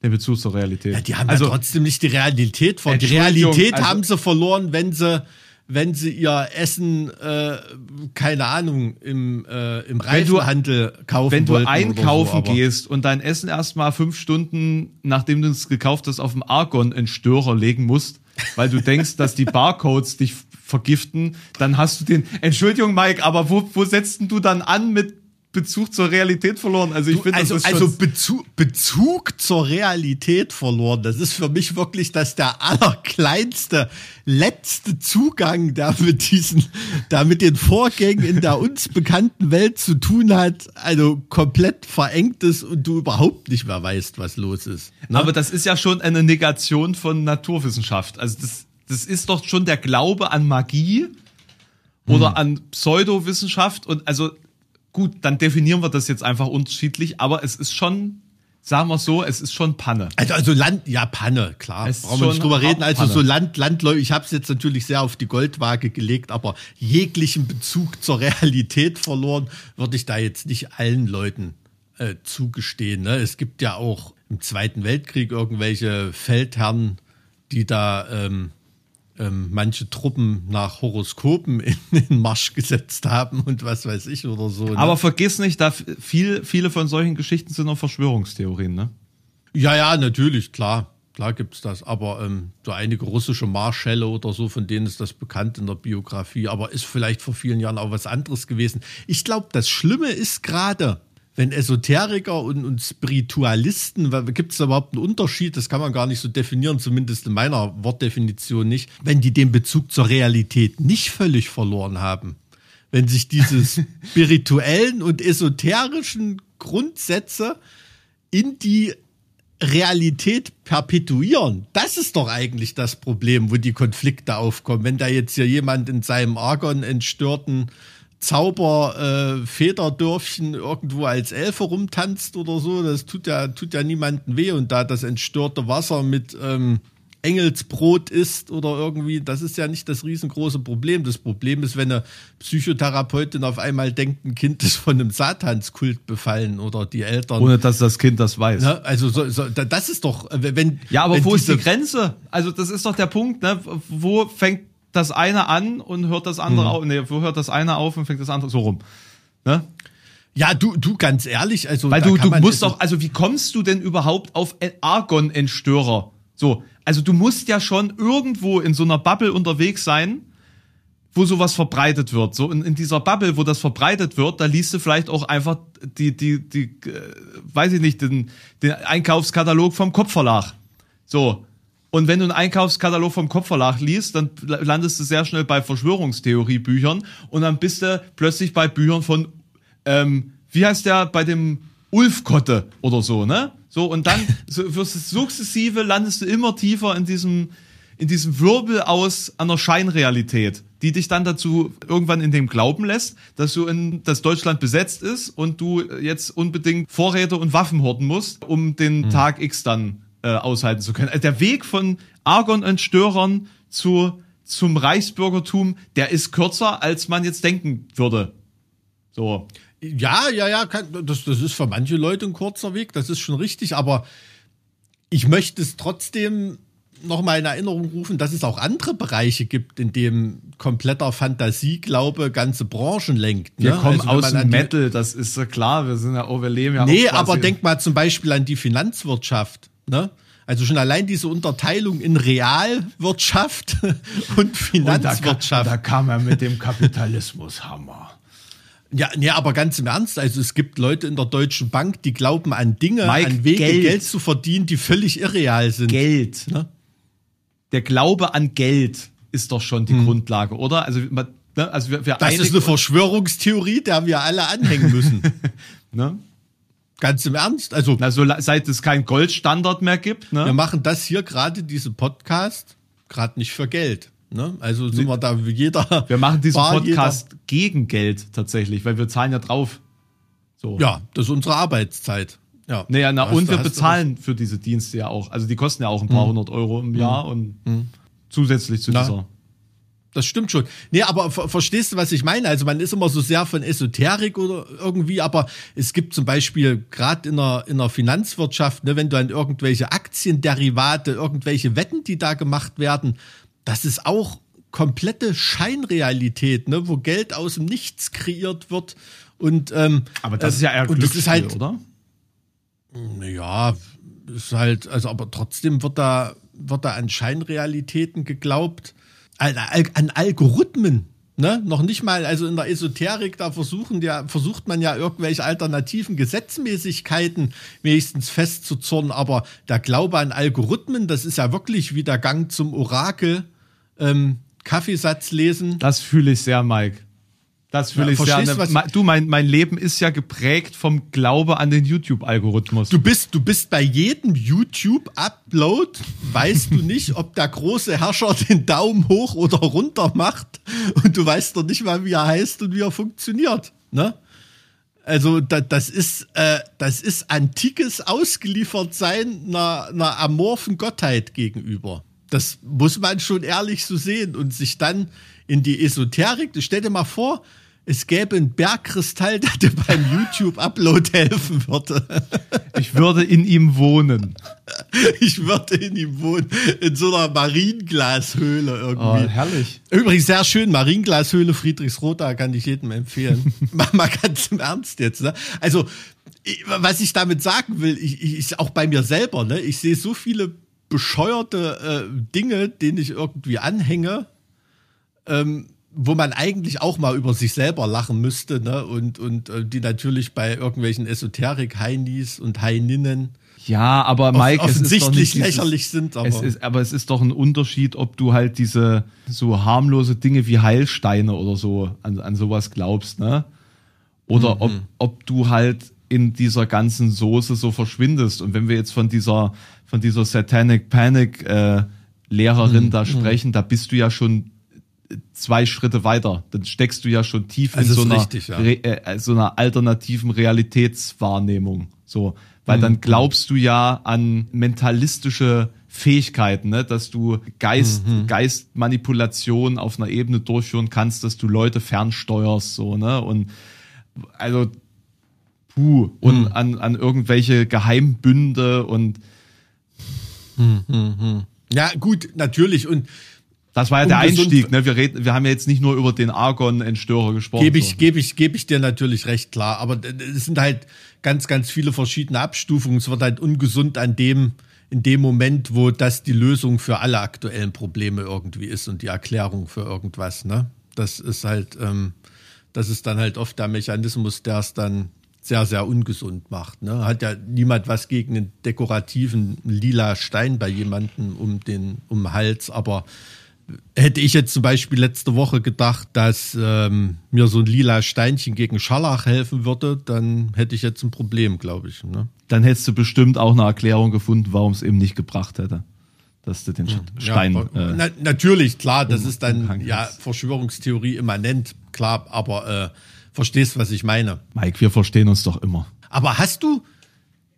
Den Bezug zur Realität. Ja, die haben also, ja trotzdem nicht die Realität verloren. Die Realität also, haben sie verloren, wenn sie wenn sie ihr Essen, äh, keine Ahnung, im, äh, im Reifenhandel kaufen Wenn du einkaufen so, gehst und dein Essen erstmal fünf Stunden, nachdem du es gekauft hast, auf dem Argon in Störer legen musst, weil du denkst, dass die Barcodes dich vergiften, dann hast du den, Entschuldigung Mike, aber wo, wo setzt denn du dann an mit Bezug zur Realität verloren. Also ich finde, also, also Bezug, Bezug zur Realität verloren. Das ist für mich wirklich das der allerkleinste, letzte Zugang, der mit diesen, der mit den Vorgängen in der uns bekannten Welt zu tun hat. Also komplett verengt ist und du überhaupt nicht mehr weißt, was los ist. Ne? Aber das ist ja schon eine Negation von Naturwissenschaft. Also das, das ist doch schon der Glaube an Magie oder hm. an Pseudowissenschaft und also gut, dann definieren wir das jetzt einfach unterschiedlich, aber es ist schon, sagen wir so, es ist schon Panne. Also, also Land, ja, Panne, klar. Es Brauchen wir nicht drüber reden. Also Panne. so Land, Landläufig, ich habe es jetzt natürlich sehr auf die Goldwaage gelegt, aber jeglichen Bezug zur Realität verloren, würde ich da jetzt nicht allen Leuten äh, zugestehen. Ne? Es gibt ja auch im Zweiten Weltkrieg irgendwelche Feldherren, die da ähm, ähm, manche Truppen nach Horoskopen in den Marsch gesetzt haben und was weiß ich oder so. Ne? Aber vergiss nicht, da viel, viele von solchen Geschichten sind noch Verschwörungstheorien, ne? Ja, ja, natürlich, klar. Klar gibt's das, aber ähm, so einige russische Marschälle oder so, von denen ist das bekannt in der Biografie, aber ist vielleicht vor vielen Jahren auch was anderes gewesen. Ich glaube, das Schlimme ist gerade, wenn Esoteriker und, und Spiritualisten, gibt es da überhaupt einen Unterschied? Das kann man gar nicht so definieren, zumindest in meiner Wortdefinition nicht. Wenn die den Bezug zur Realität nicht völlig verloren haben, wenn sich diese spirituellen und esoterischen Grundsätze in die Realität perpetuieren. Das ist doch eigentlich das Problem, wo die Konflikte aufkommen. Wenn da jetzt hier jemand in seinem Argon entstörten Zauber-Federdörfchen äh, irgendwo als Elfe rumtanzt oder so, das tut ja, tut ja niemandem weh. Und da das entstörte Wasser mit ähm, Engelsbrot isst oder irgendwie, das ist ja nicht das riesengroße Problem. Das Problem ist, wenn eine Psychotherapeutin auf einmal denkt, ein Kind ist von einem Satanskult befallen oder die Eltern. Ohne dass das Kind das weiß. Ne? Also so, so, das ist doch, äh, wenn. Ja, aber wo ist die Grenze? Also das ist doch der Punkt, ne? Wo fängt das eine an und hört das andere Hm. auf? Nee, wo hört das eine auf und fängt das andere so rum? Ne? Ja, du, du, ganz ehrlich, also. Weil du, du musst also, doch, also wie kommst du denn überhaupt auf Argon-Entstörer? So, also du musst ja schon irgendwo in so einer Bubble unterwegs sein, wo sowas verbreitet wird. So in, in dieser Bubble, wo das verbreitet wird, da liest du vielleicht auch einfach die, die, die, äh, weiß ich nicht, den, den Einkaufskatalog vom Kopfverlag. So. Und wenn du einen Einkaufskatalog vom Kopfverlag liest, dann landest du sehr schnell bei Verschwörungstheoriebüchern und dann bist du plötzlich bei Büchern von, ähm, wie heißt der, bei dem Ulf Kotte oder so, ne? So, und dann so, wirst du sukzessive landest du immer tiefer in diesem, in diesem Wirbel aus einer Scheinrealität, die dich dann dazu irgendwann in dem glauben lässt, dass du in, dass Deutschland besetzt ist und du jetzt unbedingt Vorräte und Waffen horten musst, um den Tag X dann äh, aushalten zu können. Also der Weg von Argon-Entstörern zu, zum Reichsbürgertum, der ist kürzer, als man jetzt denken würde. So. Ja, ja, ja, kann, das, das ist für manche Leute ein kurzer Weg, das ist schon richtig, aber ich möchte es trotzdem noch mal in Erinnerung rufen, dass es auch andere Bereiche gibt, in dem kompletter Fantasieglaube ganze Branchen lenkt. Wir ne? kommen Also aus dem Metal, das ist so klar, wir sind ja, oh, wir leben ja Nee, aber denk mal zum Beispiel an die Finanzwirtschaft. Ne? Also schon allein diese Unterteilung in Realwirtschaft und Und da, Finanzwirtschaft. da kam er mit dem Kapitalismushammer. Ja, nee, aber ganz im Ernst, also es gibt Leute in der Deutschen Bank, die glauben an Dinge, Mike, an Wege, Geld. Geld. zu verdienen, die völlig irreal sind. Geld. Ne? Der Glaube an Geld ist doch schon die Grundlage, oder? Also, ne, also wir, wir Hm. Das ist eine Verschwörungstheorie, der wir alle anhängen müssen. ne? Ganz im Ernst. Also Na, so, seit es keinen Goldstandard mehr gibt, wir ne? machen das hier gerade, diesen Podcast, gerade nicht für Geld. Ne? Also sind wir da wie jeder. Wir machen diesen Bar, Podcast gegen Geld tatsächlich, weil wir zahlen ja drauf. So. Jeder, ja, das ist unsere Arbeitszeit. Ja. Naja, na, hast und du- wir bezahlen für diese Dienste ja auch. Also die kosten ja auch ein paar hundert Euro im Jahr und zusätzlich zu Na. dieser. Das stimmt schon. Nee, aber ver verstehst du, was ich meine? Also man ist immer so sehr von Esoterik oder irgendwie, aber es gibt zum Beispiel gerade in der, in der Finanzwirtschaft, ne, wenn du an irgendwelche Aktienderivate, irgendwelche Wetten, die da gemacht werden, das ist auch komplette Scheinrealität, ne, wo Geld aus dem Nichts kreiert wird. Und, ähm, Aber das ist ja eher und das ist halt, oder? ja, ist halt, also aber trotzdem wird da, wird da an Scheinrealitäten geglaubt, an, an Algorithmen. Ne? Noch nicht mal, also in der Esoterik, da versuchen ja, versucht man ja irgendwelche alternativen Gesetzmäßigkeiten wenigstens festzuzurren, aber der Glaube an Algorithmen, das ist ja wirklich wie der Gang zum Orakel, ähm, Kaffeesatz lesen. Das fühle ich sehr, Mike. Das fühle Ja, ich sehr. verstehst du, was- ma- du, mein, mein Leben ist ja geprägt vom Glaube an den YouTube-Algorithmus. Du bist, du bist bei jedem YouTube-Upload, weißt du nicht, ob der große Herrscher den Daumen hoch oder runter macht und du weißt doch nicht mal, wie er heißt und wie er funktioniert. Ne? Also da, das ist äh, das ist antikes Ausgeliefertsein einer, einer amorphen Gottheit gegenüber. Das muss man schon ehrlich so sehen und sich dann in die Esoterik. Stell dir mal vor, es gäbe einen Bergkristall, der dir beim YouTube-Upload helfen würde. Ich würde in ihm wohnen. Ich würde in ihm wohnen, in so einer Marienglashöhle irgendwie. Oh, herrlich. Übrigens sehr schön, Marienglashöhle Friedrichsroda kann ich jedem empfehlen. mal, mal ganz im Ernst jetzt. Ne? Also, was ich damit sagen will, ich, ich auch bei mir selber, ne? ich sehe so viele bescheuerte äh, Dinge, denen ich irgendwie anhänge, ähm, wo man eigentlich auch mal über sich selber lachen müsste, ne? Und, und äh, die natürlich bei irgendwelchen Esoterik-Heinis und Heininnen Ja, aber Mike, es ist doch offensichtlich nicht dieses, lächerlich sind, aber es ist, aber es ist doch ein Unterschied, ob du halt diese so harmlose Dinge wie Heilsteine oder so an, an sowas glaubst, ne? Oder ob, ob du halt in dieser ganzen Soße so verschwindest. Und wenn wir jetzt von dieser, von dieser Satanic Panic äh, Lehrerin da sprechen, da bist du ja schon zwei Schritte weiter. Dann steckst du ja schon tief in Das so einer, richtig, ja. Re äh, so einer alternativen Realitätswahrnehmung. So, Weil dann glaubst du ja an mentalistische Fähigkeiten, ne? dass du Geist, Geistmanipulation auf einer Ebene durchführen kannst, dass du Leute fernsteuerst, so, ne? Und also puh, und an, an irgendwelche Geheimbünde und Ja, gut, natürlich. Und das war ja der Einstieg, ne? Wir reden, wir haben ja jetzt nicht nur über den Argon-Entstörer gesprochen. gebe ich, so. gebe ich, gebe ich dir natürlich recht klar. Aber es sind halt ganz, ganz viele verschiedene Abstufungen. Es wird halt ungesund an dem, in dem Moment, wo das die Lösung für alle aktuellen Probleme irgendwie ist und die Erklärung für irgendwas, ne? Das ist halt, ähm, das ist dann halt oft der Mechanismus, der es dann sehr, sehr ungesund macht. Ne? Hat ja niemand was gegen einen dekorativen lila Stein bei jemandem um den, um den Hals, aber hätte ich jetzt zum Beispiel letzte Woche gedacht, dass ähm, mir so ein lila Steinchen gegen Scharlach helfen würde, dann hätte ich jetzt ein Problem, glaube ich. Ne? Dann hättest du bestimmt auch eine Erklärung gefunden, warum es eben nicht gebracht hätte. Dass du den Stein. ja, äh, na, natürlich, klar, das ist dann ja. Verschwörungstheorie immanent, klar, aber äh, verstehst, was ich meine. Mike, wir verstehen uns doch immer. Aber hast du,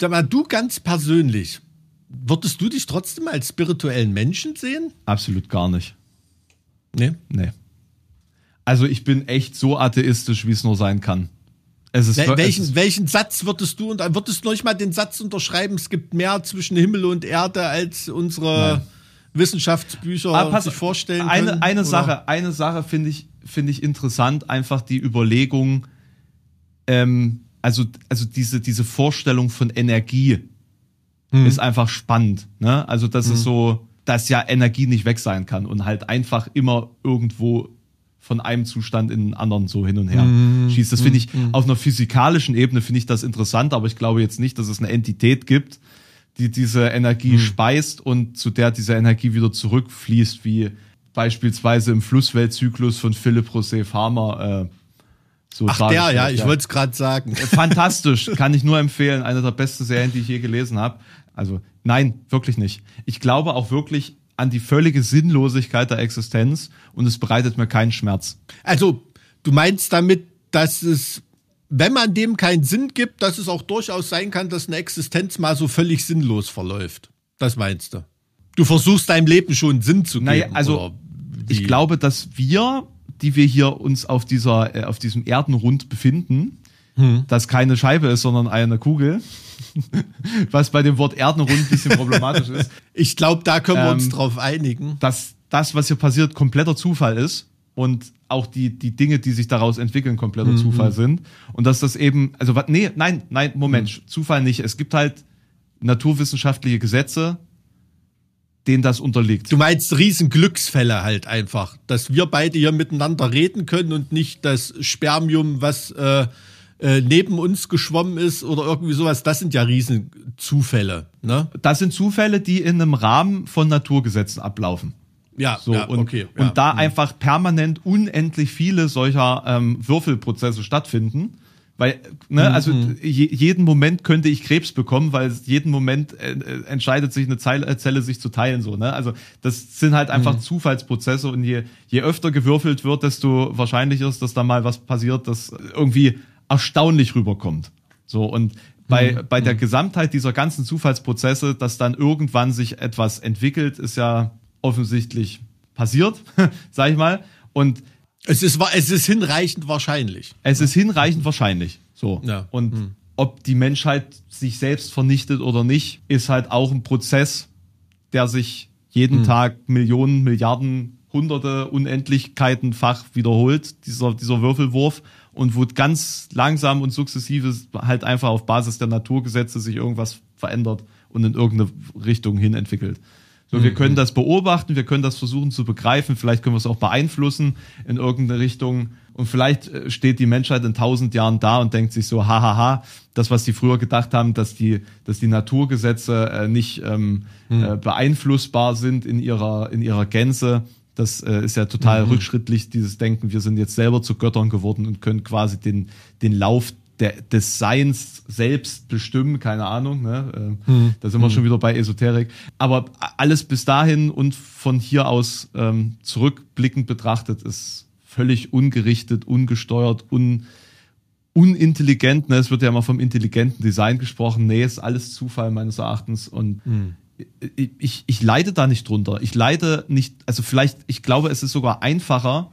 mal, du ganz persönlich, würdest du dich trotzdem als spirituellen Menschen sehen? Absolut gar nicht. Nee. Nee. Also ich bin echt so atheistisch, wie es nur sein kann. Es ist, Wel welchen, ist welchen Satz würdest du und würdest du nicht mal den Satz unterschreiben, es gibt mehr zwischen Himmel und Erde, als unsere Nein. Wissenschaftsbücher Ah, pass- sich vorstellen eine, können? Eine oder? Sache, eine Sache finde ich, finde ich interessant, einfach die Überlegung, ähm, also, also diese, diese Vorstellung von Energie Hm. ist einfach spannend. Ne? Also, das ist so, dass ja Energie nicht weg sein kann und halt einfach immer irgendwo von einem Zustand in den anderen so hin und her Hm. schießt. Das finde ich, auf einer physikalischen Ebene finde ich das interessant, aber ich glaube jetzt nicht, dass es eine Entität gibt, die diese Energie Hm. speist und zu der diese Energie wieder zurückfließt, wie beispielsweise im Flussweltzyklus von Philipp Rosé Farmer. Äh, so Ach der, ja, dargestellt, ich wollte es gerade sagen. Fantastisch, kann ich nur empfehlen. Eine der besten Serien, die ich je gelesen habe. Also nein, wirklich nicht. Ich glaube auch wirklich an die völlige Sinnlosigkeit der Existenz und es bereitet mir keinen Schmerz. Also, du meinst damit, dass es, wenn man dem keinen Sinn gibt, dass es auch durchaus sein kann, dass eine Existenz mal so völlig sinnlos verläuft. Das meinst du? Du versuchst deinem Leben schon Sinn zu geben. Naja, also ich glaube, dass wir, die wir hier uns auf dieser, äh, auf diesem Erdenrund befinden, Hm. das keine Scheibe ist, sondern eine Kugel, was bei dem Wort Erdenrund ein bisschen problematisch ist, Ich glaube, da können wir uns Ähm, drauf einigen. dass das, was hier passiert, kompletter Zufall ist und auch die, die Dinge, die sich daraus entwickeln, kompletter Zufall sind. Und dass das eben, also nee, nein, nein, Moment, Zufall nicht. Es gibt halt naturwissenschaftliche Gesetze, denen das unterliegt. Du meinst Riesenglücksfälle halt einfach, dass wir beide hier miteinander reden können und nicht das Spermium, was äh, äh, neben uns geschwommen ist oder irgendwie sowas. Das sind ja Riesenzufälle, ne? Das sind Zufälle, die in einem Rahmen von Naturgesetzen ablaufen. Ja, So, ja und, okay. und ja. da einfach permanent unendlich viele solcher ähm, Würfelprozesse stattfinden. Weil, ne, Mhm. also je, jeden Moment könnte ich Krebs bekommen, weil jeden Moment äh, äh, entscheidet sich eine Zeile, äh, Zelle sich zu teilen, so, ne? Also das sind halt einfach Mhm. Zufallsprozesse und je, je öfter gewürfelt wird, desto wahrscheinlich ist, dass da mal was passiert, das irgendwie erstaunlich rüberkommt. So, und bei, Mhm. bei der Gesamtheit dieser ganzen Zufallsprozesse, dass dann irgendwann sich etwas entwickelt, ist ja offensichtlich passiert, sag ich mal. Und es, ist, es ist hinreichend wahrscheinlich. es ist hinreichend wahrscheinlich. So. Ja. Und ob die Menschheit sich selbst vernichtet oder nicht, ist halt auch ein Prozess, der sich jeden Tag Millionen, Milliarden, Hunderte, Unendlichkeitenfach wiederholt, dieser, dieser Würfelwurf, und wo ganz langsam und sukzessive halt einfach auf Basis der Naturgesetze sich irgendwas verändert und in irgendeine Richtung hin entwickelt. So, wir können das beobachten, wir können das versuchen zu begreifen, vielleicht können wir es auch beeinflussen in irgendeine Richtung. Und vielleicht äh, steht die Menschheit in tausend Jahren da und denkt sich so, hahaha, das, was die früher gedacht haben, dass die, dass die Naturgesetze äh, nicht ähm, äh, beeinflussbar sind in ihrer, in ihrer Gänze. Das äh, ist ja total rückschrittlich, dieses Denken, wir sind jetzt selber zu Göttern geworden und können quasi den, den Lauf der, des Seins selbst bestimmen, keine Ahnung. Ne? Äh, Da sind wir schon wieder bei Esoterik. Aber alles bis dahin und von hier aus ähm, zurückblickend betrachtet ist völlig ungerichtet, ungesteuert, un, unintelligent. Ne? Es wird ja immer vom intelligenten Design gesprochen. Nee, ist alles Zufall meines Erachtens. Und Hm. ich, ich, ich leide da nicht drunter. Ich leide nicht, also vielleicht, ich glaube, es ist sogar einfacher,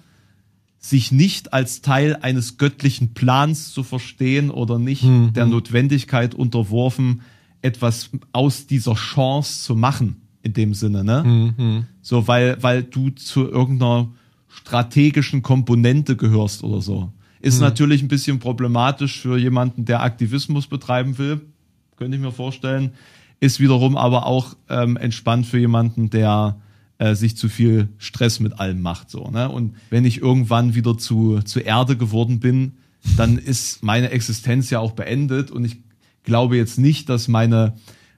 sich nicht als Teil eines göttlichen Plans zu verstehen oder nicht Hm, der Notwendigkeit unterworfen, etwas aus dieser Chance zu machen, in dem Sinne, ne? Hm, So, weil, weil du zu irgendeiner strategischen Komponente gehörst oder so. Ist natürlich ein bisschen problematisch für jemanden, der Aktivismus betreiben will, könnte ich mir vorstellen. Ist wiederum aber auch ähm, entspannt für jemanden, der äh, sich zu viel Stress mit allem macht. So, ne? Und wenn ich irgendwann wieder zu, zu Erde geworden bin, dann ist meine Existenz ja auch beendet und ich glaube jetzt nicht, dass meine,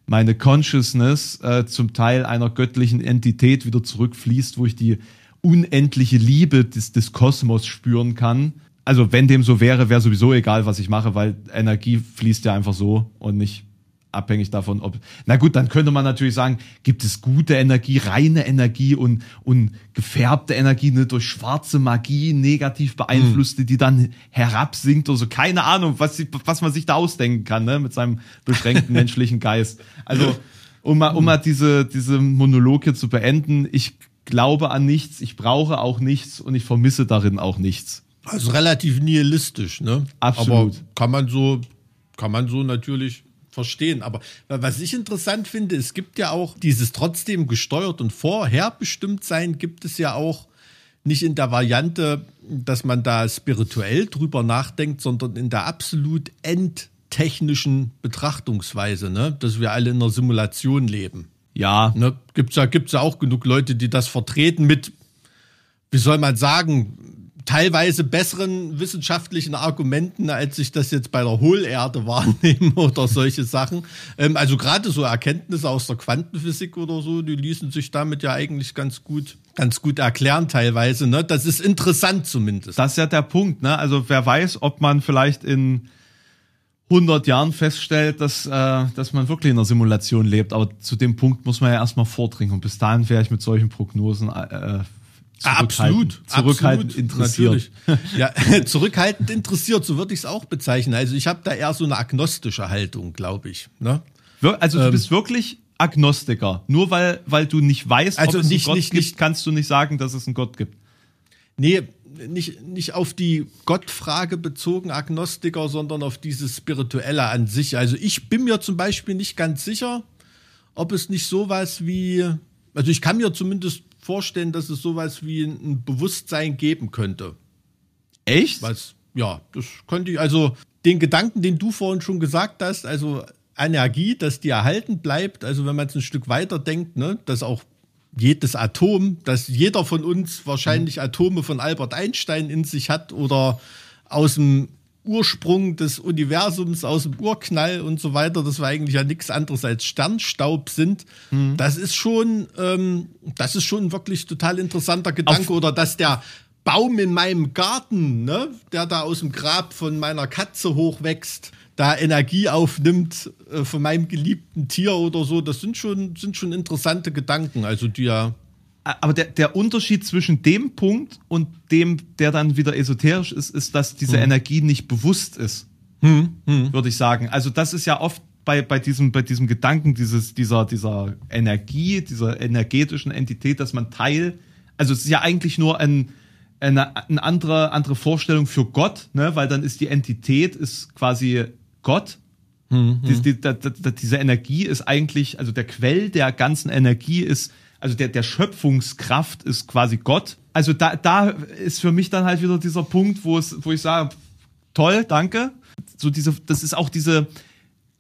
meine Consciousness äh, zum Teil einer göttlichen Entität wieder zurückfließt, wo ich die unendliche Liebe des, des Kosmos spüren kann. Also wenn dem so wäre, wäre sowieso egal, was ich mache, weil Energie fließt ja einfach so und nicht abhängig davon, ob. Na gut, dann könnte man natürlich sagen, gibt es gute Energie, reine Energie und, und gefärbte Energie, ne, durch schwarze Magie, negativ beeinflusste, die dann herabsinkt oder so. Keine Ahnung, was, was man sich da ausdenken kann, ne, mit seinem beschränkten menschlichen Geist. Also, um mal, um mal diese, diese Monolog hier zu beenden, ich glaube an nichts, ich brauche auch nichts und ich vermisse darin auch nichts. Also relativ nihilistisch, ne? Absolut. Aber kann man so, kann man so natürlich verstehen. Aber was ich interessant finde, es gibt ja auch dieses trotzdem gesteuert und vorherbestimmt sein, gibt es ja auch nicht in der Variante, dass man da spirituell drüber nachdenkt, sondern in der absolut endtechnischen Betrachtungsweise, ne? Dass wir alle in einer Simulation leben. Ja, Ne? Gibt es ja, gibt's ja auch genug Leute, die das vertreten mit, wie soll man sagen, teilweise besseren wissenschaftlichen Argumenten, als ich das jetzt bei der Hohlerde wahrnehme oder solche Sachen. Ähm, also gerade so Erkenntnisse aus der Quantenphysik oder so, die ließen sich damit ja eigentlich ganz gut, ganz gut erklären teilweise. Ne? Das ist interessant zumindest. Das ist ja der Punkt, ne? Also wer weiß, ob man vielleicht in 100 Jahren feststellt, dass, äh, dass man wirklich in einer Simulation lebt. Aber zu dem Punkt muss man ja erstmal vordringen. Und bis dahin wäre ich mit solchen Prognosen äh, Absolut, zurückhaltend absolut, interessiert. Natürlich. Ja, zurückhaltend interessiert, so würde ich es auch bezeichnen. Also ich habe da eher so eine agnostische Haltung, glaube ich. Ne? Also du bist wirklich Agnostiker. Nur weil, weil du nicht weißt, Also ob es nicht- einen Gott nicht- gibt, nicht- kannst du nicht sagen, dass es einen Gott gibt. Nee, nicht, nicht auf die Gottfrage bezogen, Agnostiker, sondern auf dieses Spirituelle an sich. Also ich bin mir zum Beispiel nicht ganz sicher, ob es nicht sowas wie, also ich kann mir zumindest vorstellen, dass es sowas wie ein Bewusstsein geben könnte. Echt? Was, ja, das könnte ich, also den Gedanken, den du vorhin schon gesagt hast, also Energie, dass die erhalten bleibt, also wenn man es ein Stück weiter denkt, ne, dass auch jedes Atom, dass jeder von uns wahrscheinlich Atome von Albert Einstein in sich hat oder aus dem Ursprung des Universums, aus dem Urknall und so weiter, dass wir eigentlich ja nichts anderes als Sternstaub sind. Das ist schon, ähm, das ist schon wirklich total interessanter Gedanke. Oder dass der Baum in meinem Garten, ne, der da aus dem Grab von meiner Katze hochwächst, da Energie aufnimmt äh, von meinem geliebten Tier oder so, das sind schon, sind schon interessante Gedanken. Also die ja. Aber der, der Unterschied zwischen dem Punkt und dem, der dann wieder esoterisch ist, ist, dass diese Energie nicht bewusst ist. Würde ich sagen. Also das ist ja oft bei, bei diesem, bei diesem Gedanken dieses, dieser, dieser Energie, dieser energetischen Entität, dass man Teil, also es ist ja eigentlich nur ein, eine, eine andere, andere Vorstellung für Gott, ne? weil dann ist die Entität ist quasi Gott. Die, die, da, da, da, diese Energie ist eigentlich, also der Quell der ganzen Energie ist, also der, der Schöpfungskraft ist quasi Gott. Also da, da ist für mich dann halt wieder dieser Punkt, wo es, wo ich sage, toll, danke. So diese, das ist auch diese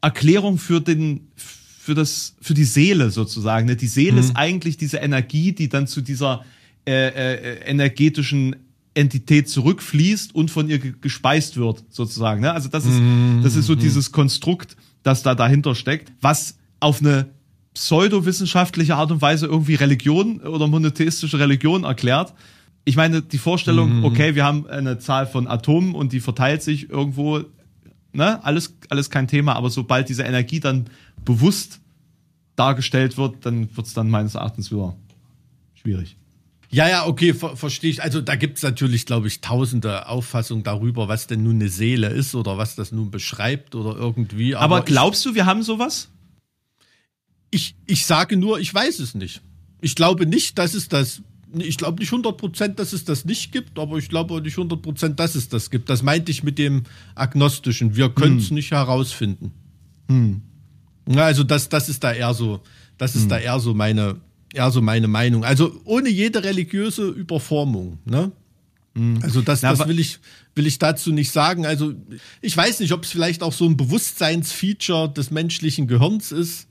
Erklärung für den, für das, für die Seele sozusagen. Ne? Die Seele ist eigentlich diese Energie, die dann zu dieser äh, äh, energetischen Entität zurückfließt und von ihr ge- gespeist wird, sozusagen. Ne? Also das ist, das ist so dieses Konstrukt, das da dahinter steckt, was auf eine pseudowissenschaftliche Art und Weise irgendwie Religion oder monotheistische Religion erklärt. Ich meine, die Vorstellung, okay, wir haben eine Zahl von Atomen und die verteilt sich irgendwo, ne, alles, alles kein Thema, aber sobald diese Energie dann bewusst dargestellt wird, dann wird es dann meines Erachtens wieder schwierig. Ja, ja, okay, ver verstehe ich. Also da gibt's natürlich, glaube ich, tausende Auffassungen darüber, was denn nun eine Seele ist oder was das nun beschreibt oder irgendwie. Aber, Aber glaubst du, wir haben sowas? Ich, ich sage nur, ich weiß es nicht. Ich glaube nicht, dass es das, ich glaube nicht 100%, dass es das nicht gibt, aber ich glaube auch nicht 100%, dass es das gibt. Das meinte ich mit dem Agnostischen. Wir können es nicht herausfinden. Ja, also das, das ist da eher so, das ist da eher so meine, eher so meine Meinung. Also ohne jede religiöse Überformung, ne? Also das, Na, das will ich, will ich dazu nicht sagen. Also ich weiß nicht, ob es vielleicht auch so ein Bewusstseinsfeature des menschlichen Gehirns ist,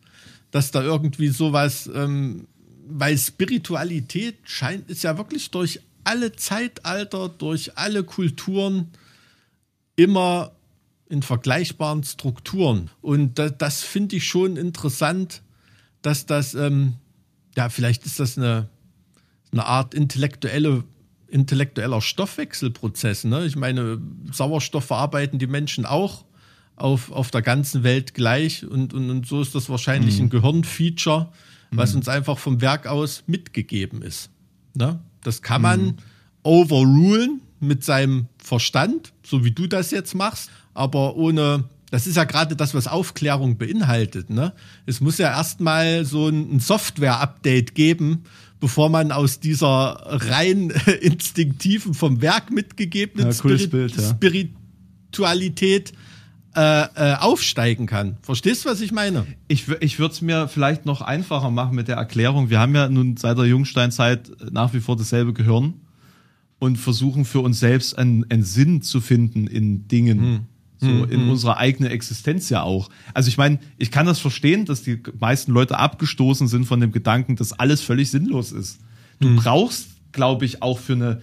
dass da irgendwie sowas, ähm, weil Spiritualität scheint, ist ja wirklich durch alle Zeitalter, durch alle Kulturen immer in vergleichbaren Strukturen. Und das, das finde ich schon interessant, dass das, ähm, ja, vielleicht ist das eine, eine Art intellektuelle, intellektueller Stoffwechselprozess. Ne? Ich meine, Sauerstoff verarbeiten die Menschen auch auf, auf der ganzen Welt gleich und, und, und so ist das wahrscheinlich ein Gehirnfeature, was uns einfach vom Werk aus mitgegeben ist. Ne? Das kann man overrulen mit seinem Verstand, so wie du das jetzt machst, aber ohne, das ist ja gerade das, was Aufklärung beinhaltet. Ne? Es muss ja erstmal so ein, Software-Update geben, bevor man aus dieser rein instinktiven, vom Werk mitgegebenen Ja, cooles Bild, ja. Spiritualität äh, äh, aufsteigen kann. Verstehst du, was ich meine? Ich, ich würde es mir vielleicht noch einfacher machen mit der Erklärung. Wir haben ja nun seit der Jungsteinzeit nach wie vor dasselbe Gehirn und versuchen für uns selbst einen, einen Sinn zu finden in Dingen. So in unserer eigenen Existenz ja auch. Also ich meine, ich kann das verstehen, dass die meisten Leute abgestoßen sind von dem Gedanken, dass alles völlig sinnlos ist. Du brauchst, glaube ich, auch für eine,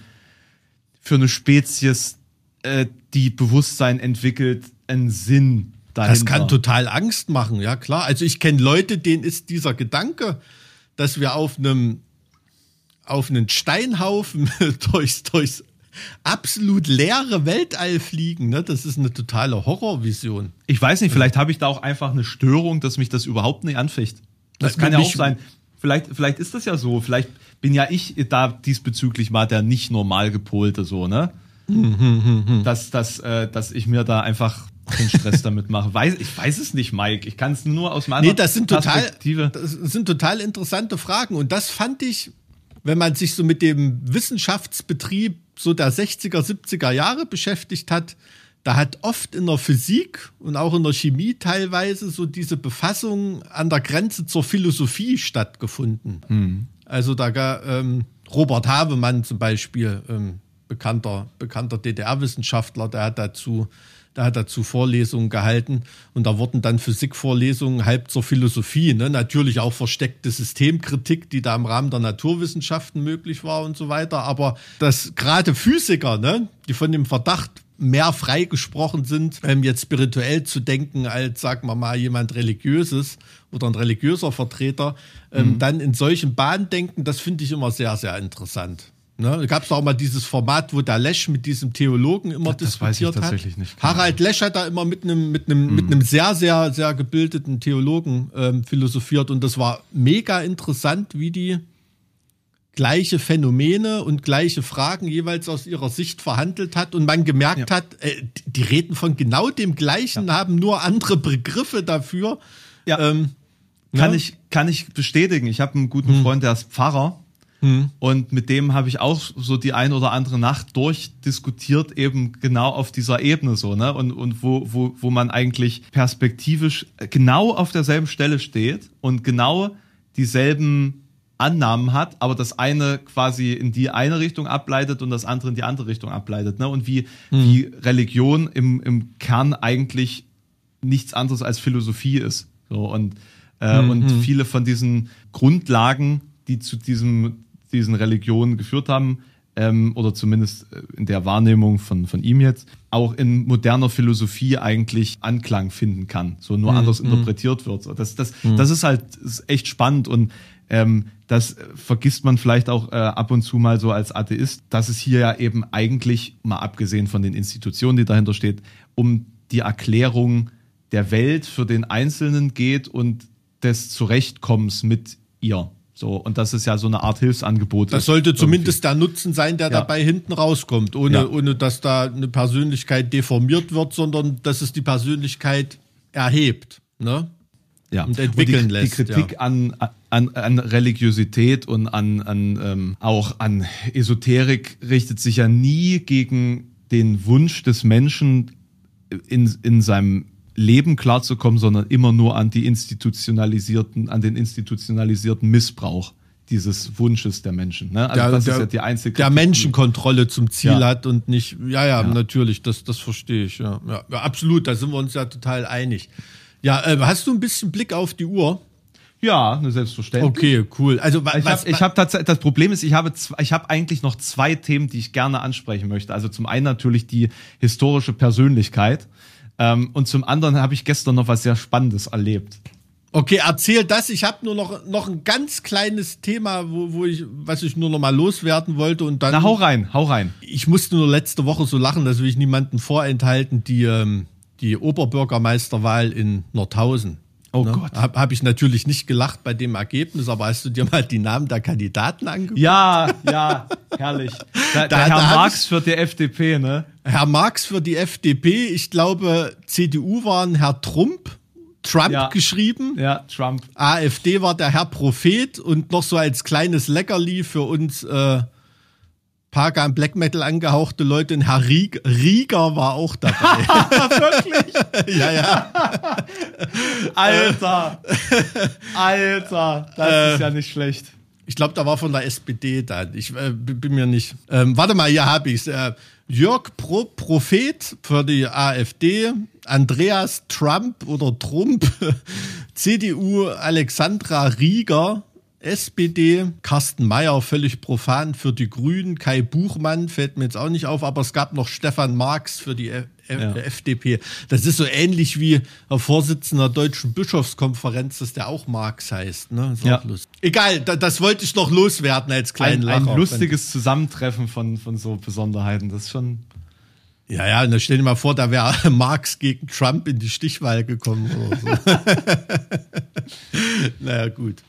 für eine Spezies, äh, die Bewusstsein entwickelt, einen Sinn dahinter. Das kann total Angst machen, ja klar. Also ich kenne Leute, denen ist dieser Gedanke, dass wir auf einem auf einen Steinhaufen durchs, durchs absolut leere Weltall fliegen, ne? das ist eine totale Horrorvision. Ich weiß nicht, vielleicht habe ich da auch einfach eine Störung, dass mich das überhaupt nicht anficht. Das, Das kann ja auch sein. Vielleicht, vielleicht ist das ja so. Vielleicht bin ja ich da diesbezüglich mal der nicht normal gepolte so, ne? dass, dass, äh, dass ich mir da einfach den Stress damit mache. Weiß, ich weiß es nicht, Mike. Ich kann es nur aus meiner Nee, das sind total, Perspektive. das sind total interessante Fragen. Und das fand ich, wenn man sich so mit dem Wissenschaftsbetrieb so der 60er, 70er Jahre beschäftigt hat, da hat oft in der Physik und auch in der Chemie teilweise so diese Befassung an der Grenze zur Philosophie stattgefunden. Also da ähm, Robert Havemann zum Beispiel, ähm, bekannter, bekannter DDR-Wissenschaftler, der hat dazu der hat dazu Vorlesungen gehalten und da wurden dann Physikvorlesungen halb zur Philosophie, ne? natürlich auch versteckte Systemkritik, die da im Rahmen der Naturwissenschaften möglich war und so weiter. Aber dass gerade Physiker, ne, die von dem Verdacht mehr freigesprochen sind, ähm, jetzt spirituell zu denken, als, sagen wir mal, jemand Religiöses oder ein religiöser Vertreter, ähm, dann in solchen Bahnen denken, das finde ich immer sehr, sehr interessant. Ne? Da gab es auch mal dieses Format, wo der Lesch mit diesem Theologen immer Das weiß ich diskutiert hat. tatsächlich nicht. Harald Lesch hat da immer mit einem mit einem mit einem sehr sehr sehr gebildeten Theologen ähm, philosophiert und das war mega interessant, wie die gleiche Phänomene und gleiche Fragen jeweils aus ihrer Sicht verhandelt hat und man gemerkt Ja. hat, äh, die reden von genau dem Gleichen, haben nur andere Begriffe dafür. Ja. Ähm, Kann ne? ich, kann ich bestätigen. Ich habe einen guten Freund, der ist Pfarrer. Und mit dem habe ich auch so die ein oder andere Nacht durchdiskutiert, eben genau auf dieser Ebene so, ne? Und, und wo, wo, wo man eigentlich perspektivisch genau auf derselben Stelle steht und genau dieselben Annahmen hat, aber das eine quasi in die eine Richtung ableitet und das andere in die andere Richtung ableitet. Ne? Und wie, wie Religion im, im Kern eigentlich nichts anderes als Philosophie ist. So, und, äh, und viele von diesen Grundlagen, die zu diesem, diesen Religionen geführt haben, ähm, oder zumindest äh, in der Wahrnehmung von, von ihm jetzt, auch in moderner Philosophie eigentlich Anklang finden kann, so nur anders interpretiert wird. Das, das, das ist halt ist echt spannend und ähm, das äh, vergisst man vielleicht auch äh, ab und zu mal so als Atheist, dass es hier ja eben eigentlich, mal abgesehen von den Institutionen, die dahinter steht, um die Erklärung der Welt für den Einzelnen geht und des Zurechtkommens mit ihr. So, und das ist ja so eine Art Hilfsangebot. Das sollte irgendwie. zumindest der Nutzen sein, der Ja. dabei hinten rauskommt, ohne, Ja. ohne dass da eine Persönlichkeit deformiert wird, sondern dass es die Persönlichkeit erhebt. Ne? ja. und entwickeln die, lässt, Die Kritik ja. an, an, an Religiosität und an, an ähm, auch an Esoterik richtet sich ja nie gegen den Wunsch des Menschen in, in seinem Leben klarzukommen, sondern immer nur an die institutionalisierten, an den institutionalisierten Missbrauch dieses Wunsches der Menschen. Ne? Also der, das der, ist ja die einzige der. Menschenkontrolle zum Ziel Ja. hat und nicht, ja, ja, natürlich, das, das verstehe ich. Ja. Ja, ja, absolut, da sind wir uns ja total einig. Ja, äh, hast du ein bisschen Blick auf die Uhr? Ja, selbstverständlich. Okay, cool. Also, Ich habe ich hab tatsächlich, das Problem ist, ich habe, ich habe eigentlich noch zwei Themen, die ich gerne ansprechen möchte. Also zum einen natürlich die historische Persönlichkeit ähm, und zum anderen habe ich gestern noch was sehr Spannendes erlebt. Okay, erzähl das. Ich habe nur noch, noch ein ganz kleines Thema, wo, wo ich, was ich nur noch mal loswerden wollte und dann. Na, hau rein, hau rein. Ich musste nur letzte Woche so lachen, das will ich niemanden vorenthalten, die, ähm, die Oberbürgermeisterwahl in Nordhausen. Oh ne? Gott. Habe hab ich natürlich nicht gelacht bei dem Ergebnis, aber hast du dir mal die Namen der Kandidaten angeguckt? Ja, ja, herrlich. Der, Da- der Herr da Marx für die FDP, ne? Herr Marx für die FDP, ich glaube, CDU waren Herr Trump, Trump Ja. geschrieben. Ja, Trump. AfD war der Herr Prophet und noch so als kleines Leckerli für uns äh, Pagan Black Metal angehauchte Leute, ein Herr Rieger war auch dabei. Wirklich? ja, ja. Alter, Alter, das Äh. ist ja nicht schlecht. Ich glaube, da war von der SPD da. Ich äh, bin mir nicht. Ähm, warte mal, hier habe ich's. Äh, Jörg Pro Prophet für die AfD, Andreas Trump oder Trump, CDU Alexandra Rieger, SPD, Carsten Mayer, völlig profan für die Grünen, Kai Buchmann, fällt mir jetzt auch nicht auf, aber es gab noch Stefan Marx für die F Ja. FDP. Das ist so ähnlich wie der Vorsitzender der Deutschen Bischofskonferenz, dass der auch Marx heißt. Ne? Ja. Egal, da, das wollte ich noch loswerden als kleinen Ein, ein Lacher. lustiges Zusammentreffen von, von so Besonderheiten. Das ist schon. Ja, ja, und dann stell dir mal vor, da wäre Marx gegen Trump in die Stichwahl gekommen oder so. naja, gut.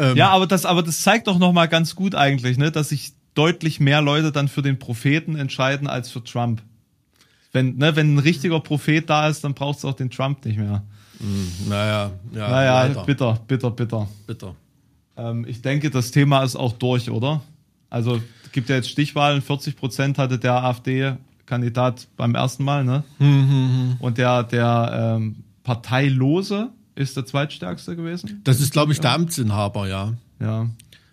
Ähm. Ja, aber das, aber das zeigt doch noch mal ganz gut eigentlich, ne, dass sich deutlich mehr Leute dann für den Propheten entscheiden als für Trump. Wenn, ne, wenn ein richtiger Prophet da ist, dann braucht es auch den Trump nicht mehr. Naja, ja, Naja, leider. bitter, bitter, bitter. bitter. Ähm, ich denke, das Thema ist auch durch, oder? Also es gibt ja jetzt Stichwahlen, 40 Prozent hatte der AfD-Kandidat beim ersten Mal, ne? Und der, der ähm, Parteilose ist der zweitstärkste gewesen. Das ist, glaube ich, der Amtsinhaber, ja. Ja.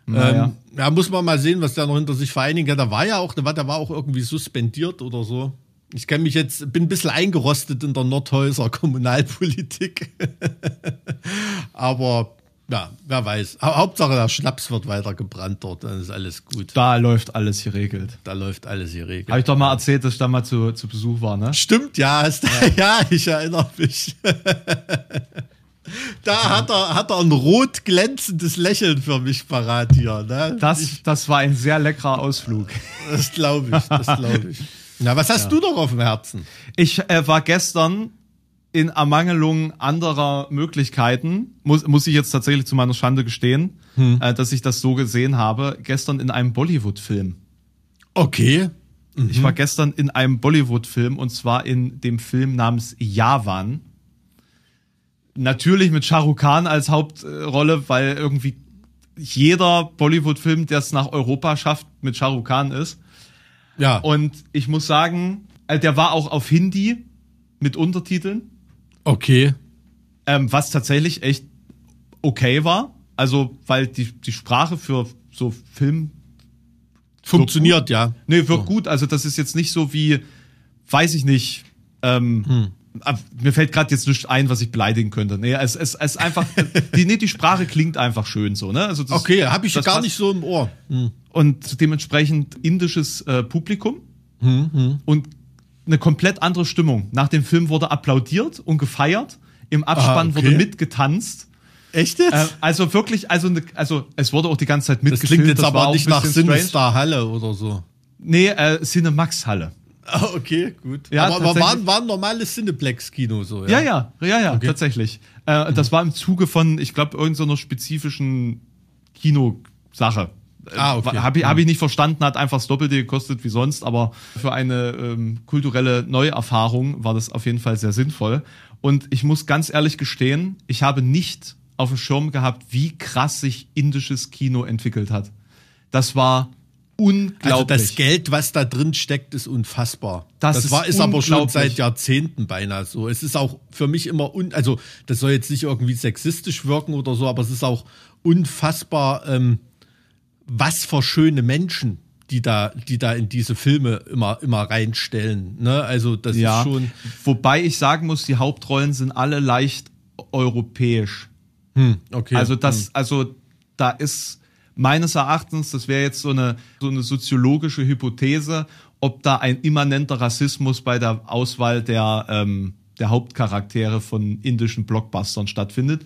Naja. Ähm, ja, muss man mal sehen, was der noch hinter sich vereinigen kann. Der war ja auch, der war, der war auch irgendwie suspendiert oder so. Ich kenne mich jetzt, bin ein bisschen eingerostet in der Nordhäuser Kommunalpolitik. Aber ja, wer weiß. Hau- Hauptsache der Schnaps wird weiter gebrannt dort, dann ist alles gut. da läuft alles geregelt. Da läuft alles hier regel. Habe ich doch mal erzählt, dass ich da mal zu, zu Besuch war, ne? Stimmt, ja, hast, ja. ich erinnere mich. Da hat er, hat er ein rot glänzendes Lächeln für mich parat hier. Ne? Das, das war ein sehr leckerer Ausflug. Das glaube ich, das glaube ich. Na, was hast du doch auf dem Herzen? Ich äh, war gestern in Ermangelung anderer Möglichkeiten, muss, muss ich jetzt tatsächlich zu meiner Schande gestehen, äh, dass ich das so gesehen habe, gestern in einem Bollywood-Film. Okay. Ich war gestern in einem Bollywood-Film und zwar in dem Film namens Yavan. Natürlich mit Shah Rukh Khan als Hauptrolle, weil irgendwie jeder Bollywood-Film, der es nach Europa schafft, mit Shah Rukh Khan ist. Ja. Und ich muss sagen, äh, der war auch auf Hindi mit Untertiteln, okay. ähm, was tatsächlich echt okay war. Also, weil die, die Sprache für so Film Funktioniert, ja. Nee, wirkt gut. Also das ist jetzt nicht so wie, weiß ich nicht, ähm, ab- mir fällt gerade jetzt nichts ein, was ich beleidigen könnte. Nee, es es es einfach, die, nee, die Sprache klingt einfach schön so, ne? Also das, Okay, habe ich das gar passt. nicht so im Ohr. Und dementsprechend indisches äh, Publikum und eine komplett andere Stimmung. Nach dem Film wurde applaudiert und gefeiert. Im Abspann Ah, okay. wurde mitgetanzt. Echt jetzt? Äh, also wirklich, also, ne, also es wurde auch die ganze Zeit das mitgefilmt. klingt jetzt war aber nicht nach. Sinistar Halle oder so. Nee, äh, Cinemax-Halle. Ah, okay, gut. Ja, aber aber tatsächlich. war, ein- war ein normales Cineplex-Kino so, Ja, ja? ja, ja, ja, tatsächlich. Äh, Das war im Zuge von, ich glaube, irgendeiner spezifischen Kinosache. Ah, okay. Habe ich, hab ich nicht verstanden, hat einfach das Doppelte gekostet wie sonst, aber für eine ähm, kulturelle Neuerfahrung war das auf jeden Fall sehr sinnvoll. Und ich muss ganz ehrlich gestehen, ich habe nicht auf dem Schirm gehabt, wie krass sich indisches Kino entwickelt hat. Das war unglaublich. Also das Geld, was da drin steckt, ist unfassbar. Das Das, ist war, ist aber schon seit Jahrzehnten beinahe so. Es ist auch für mich immer un, also das soll jetzt nicht irgendwie sexistisch wirken oder so, aber es ist auch unfassbar, ähm, was für schöne Menschen die da, die da in diese Filme immer, immer reinstellen. Ne? Also das ja, ist schon. wobei ich sagen muss, die Hauptrollen sind alle leicht europäisch. Hm, okay. Also das, also da ist meines Erachtens, das wäre jetzt so eine, so eine soziologische Hypothese, ob da ein immanenter Rassismus bei der Auswahl der, ähm, der Hauptcharaktere von indischen Blockbustern stattfindet.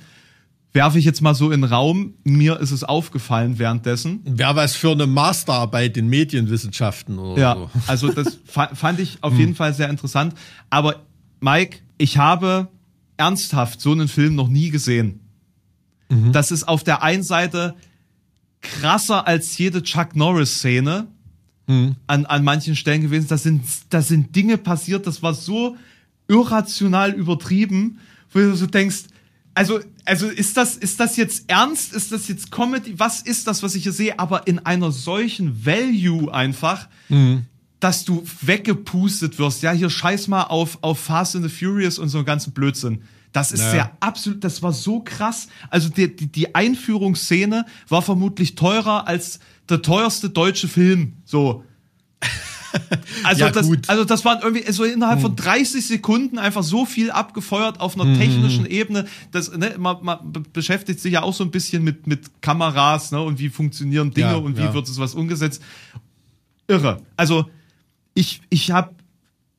Werfe ich jetzt mal so in den Raum. Mir ist es aufgefallen währenddessen. Wäre was für eine Masterarbeit in Medienwissenschaften oder Ja, so. also das fa- fand ich auf jeden Fall sehr interessant. Aber Mike, ich habe ernsthaft so einen Film noch nie gesehen. Das ist auf der einen Seite krasser als jede Chuck Norris-Szene an, an manchen Stellen gewesen. Da sind, da sind Dinge passiert, das war so irrational übertrieben, wo du so denkst, also, also ist das, ist das jetzt ernst? Ist das jetzt Comedy? Was ist das, was ich hier sehe? Aber in einer solchen Value einfach, dass du weggepustet wirst. Ja, hier scheiß mal auf, auf Fast and the Furious und so einen ganzen Blödsinn. Das ist Ja. ja absolut, das war so krass. Also die, die, die Einführungsszene war vermutlich teurer als der teuerste deutsche Film. So. Also, Ja, das, gut. also das waren irgendwie so innerhalb von 30 Sekunden einfach so viel abgefeuert auf einer technischen Ebene. Das, ne, man, man be- beschäftigt sich ja auch so ein bisschen mit, mit Kameras ne, und wie funktionieren Dinge Ja, und wie ja. wird sowas umgesetzt. Irre. Also ich, ich habe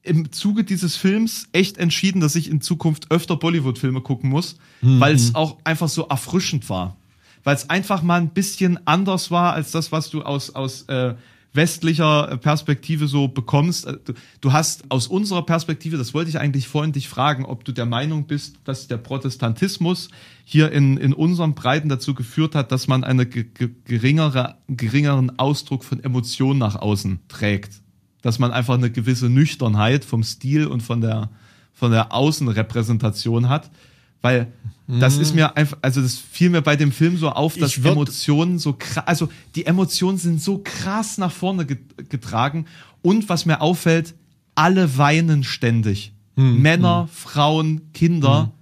im Zuge dieses Films echt entschieden, dass ich in Zukunft öfter Bollywood-Filme gucken muss, weil es auch einfach so erfrischend war. Weil es einfach mal ein bisschen anders war als das, was du aus, aus äh, westlicher Perspektive so bekommst. Äh, Du, du hast aus unserer Perspektive, das wollte ich eigentlich vorhin dich fragen, ob du der Meinung bist, dass der Protestantismus hier in, in unseren Breiten dazu geführt hat, dass man einen ge ge geringere, geringeren Ausdruck von Emotionen nach außen trägt. Dass man einfach eine gewisse Nüchternheit vom Stil und von der, von der Außenrepräsentation hat. Weil das ist mir einfach, also das fiel mir bei dem Film so auf, dass Emotionen so krass, also die Emotionen sind so krass nach vorne get- getragen. Und was mir auffällt, alle weinen ständig. Männer, Frauen, Kinder,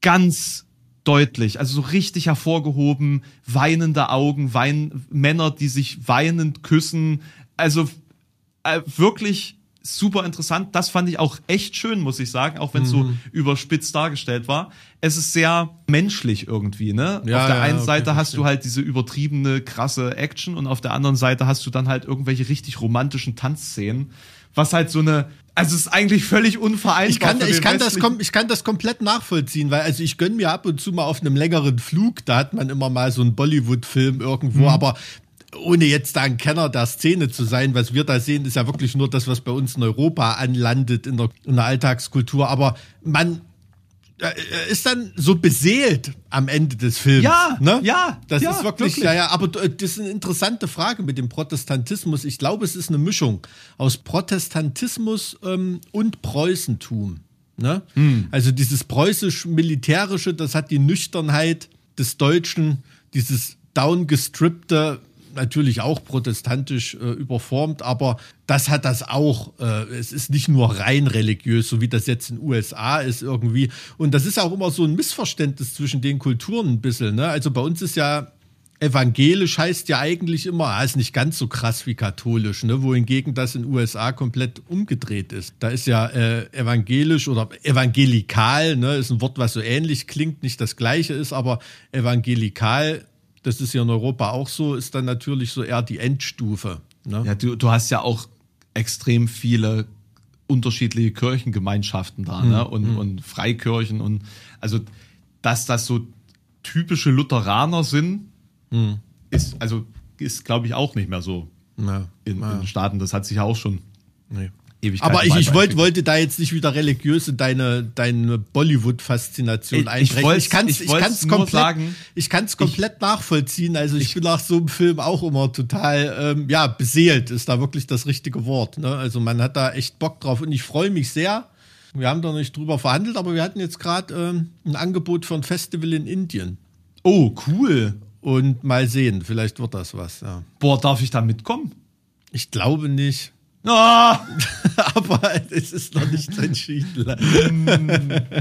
ganz deutlich, also so richtig hervorgehoben, weinende Augen, wein, Männer, die sich weinend küssen, also äh, wirklich super interessant. Das fand ich auch echt schön, muss ich sagen, auch wenn es so überspitzt dargestellt war. Es ist sehr menschlich irgendwie, ne? Ja, auf der ja, einen okay, Seite hast du halt diese übertriebene, krasse Action und auf der anderen Seite hast du dann halt irgendwelche richtig romantischen Tanzszenen, was halt so eine, also es ist eigentlich völlig unvereinbar. Ich kann, ich, kann das, kom- ich kann das komplett nachvollziehen, weil also ich gönn mir ab und zu mal auf einem längeren Flug, da hat man immer mal so einen Bollywood-Film irgendwo, aber ohne jetzt da ein Kenner der Szene zu sein, was wir da sehen, ist ja wirklich nur das, was bei uns in Europa anlandet in der, in der Alltagskultur. Aber man äh, ist dann so beseelt am Ende des Films. Ja, ne? ja, Das ja, ist wirklich, wirklich. ja, ja, aber äh, das ist eine interessante Frage mit dem Protestantismus. Ich glaube, es ist eine Mischung aus Protestantismus ähm, und Preußentum. Ne? Hm. Also dieses preußisch-militärische, das hat die Nüchternheit des Deutschen, dieses downgestrippte, natürlich auch protestantisch äh, überformt, aber das hat das auch. Äh, es ist nicht nur rein religiös, so wie das jetzt in den USA ist irgendwie. Und das ist auch immer so ein Missverständnis zwischen den Kulturen ein bisschen. Ne? Also bei uns ist ja evangelisch heißt ja eigentlich immer, ah, ist nicht ganz so krass wie katholisch, ne? wohingegen das in den USA komplett umgedreht ist. Da ist ja äh, evangelisch oder evangelikal, ne? ist ein Wort, was so ähnlich klingt, nicht das gleiche ist, aber evangelikal, das ist hier in Europa auch so, ist dann natürlich so eher die Endstufe. Ne? Ja, du, du hast ja auch extrem viele unterschiedliche Kirchengemeinschaften da, ne? Und, und Freikirchen und also, dass das so typische Lutheraner sind, ist, also, ist, glaube ich, auch nicht mehr so Ja. in, Ja. in den Staaten. Das hat sich ja auch schon Nee. Ewigkeiten Aber ich, ich wollte, wollte da jetzt nicht wieder religiös in deine, deine Bollywood-Faszination Ich- ich einbrechen. wollt's- Ich kann es ich ich kann's komplett, sagen, ich kann's komplett nachvollziehen. Also ich, bin nach so einem Film auch immer total, ähm, ja, beseelt ist da wirklich das richtige Wort. Ne? Also man hat da echt Bock drauf und ich freue mich sehr. Wir haben da nicht drüber verhandelt, aber wir hatten jetzt gerade ähm, ein Angebot für ein Festival in Indien. Oh, cool. Und mal sehen, vielleicht wird das was. Ja. Boah, darf ich da mitkommen? Ich glaube nicht. Ah! aber es ist noch nicht entschieden.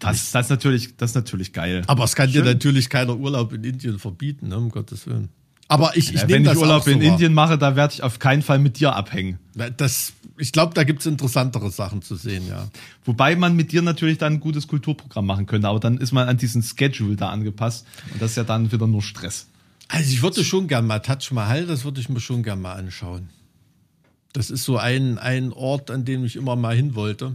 Das, das, ist natürlich, das ist natürlich geil. Aber es kann Schön. dir natürlich keiner Urlaub in Indien verbieten, ne, um Gottes Willen. Aber ich, ich Ja, wenn ich Urlaub so in wahr. Indien mache, da werde ich auf keinen Fall mit dir abhängen. Das, ich glaube, da gibt's interessantere Sachen zu sehen, ja. Wobei man mit dir natürlich dann ein gutes Kulturprogramm machen könnte, aber dann ist man an diesen Schedule da angepasst und das ist ja dann wieder nur Stress. Also ich würde schon gern mal Taj Mahal, das würde ich mir schon gern mal anschauen. Das ist so ein, ein Ort, an dem ich immer mal hin wollte.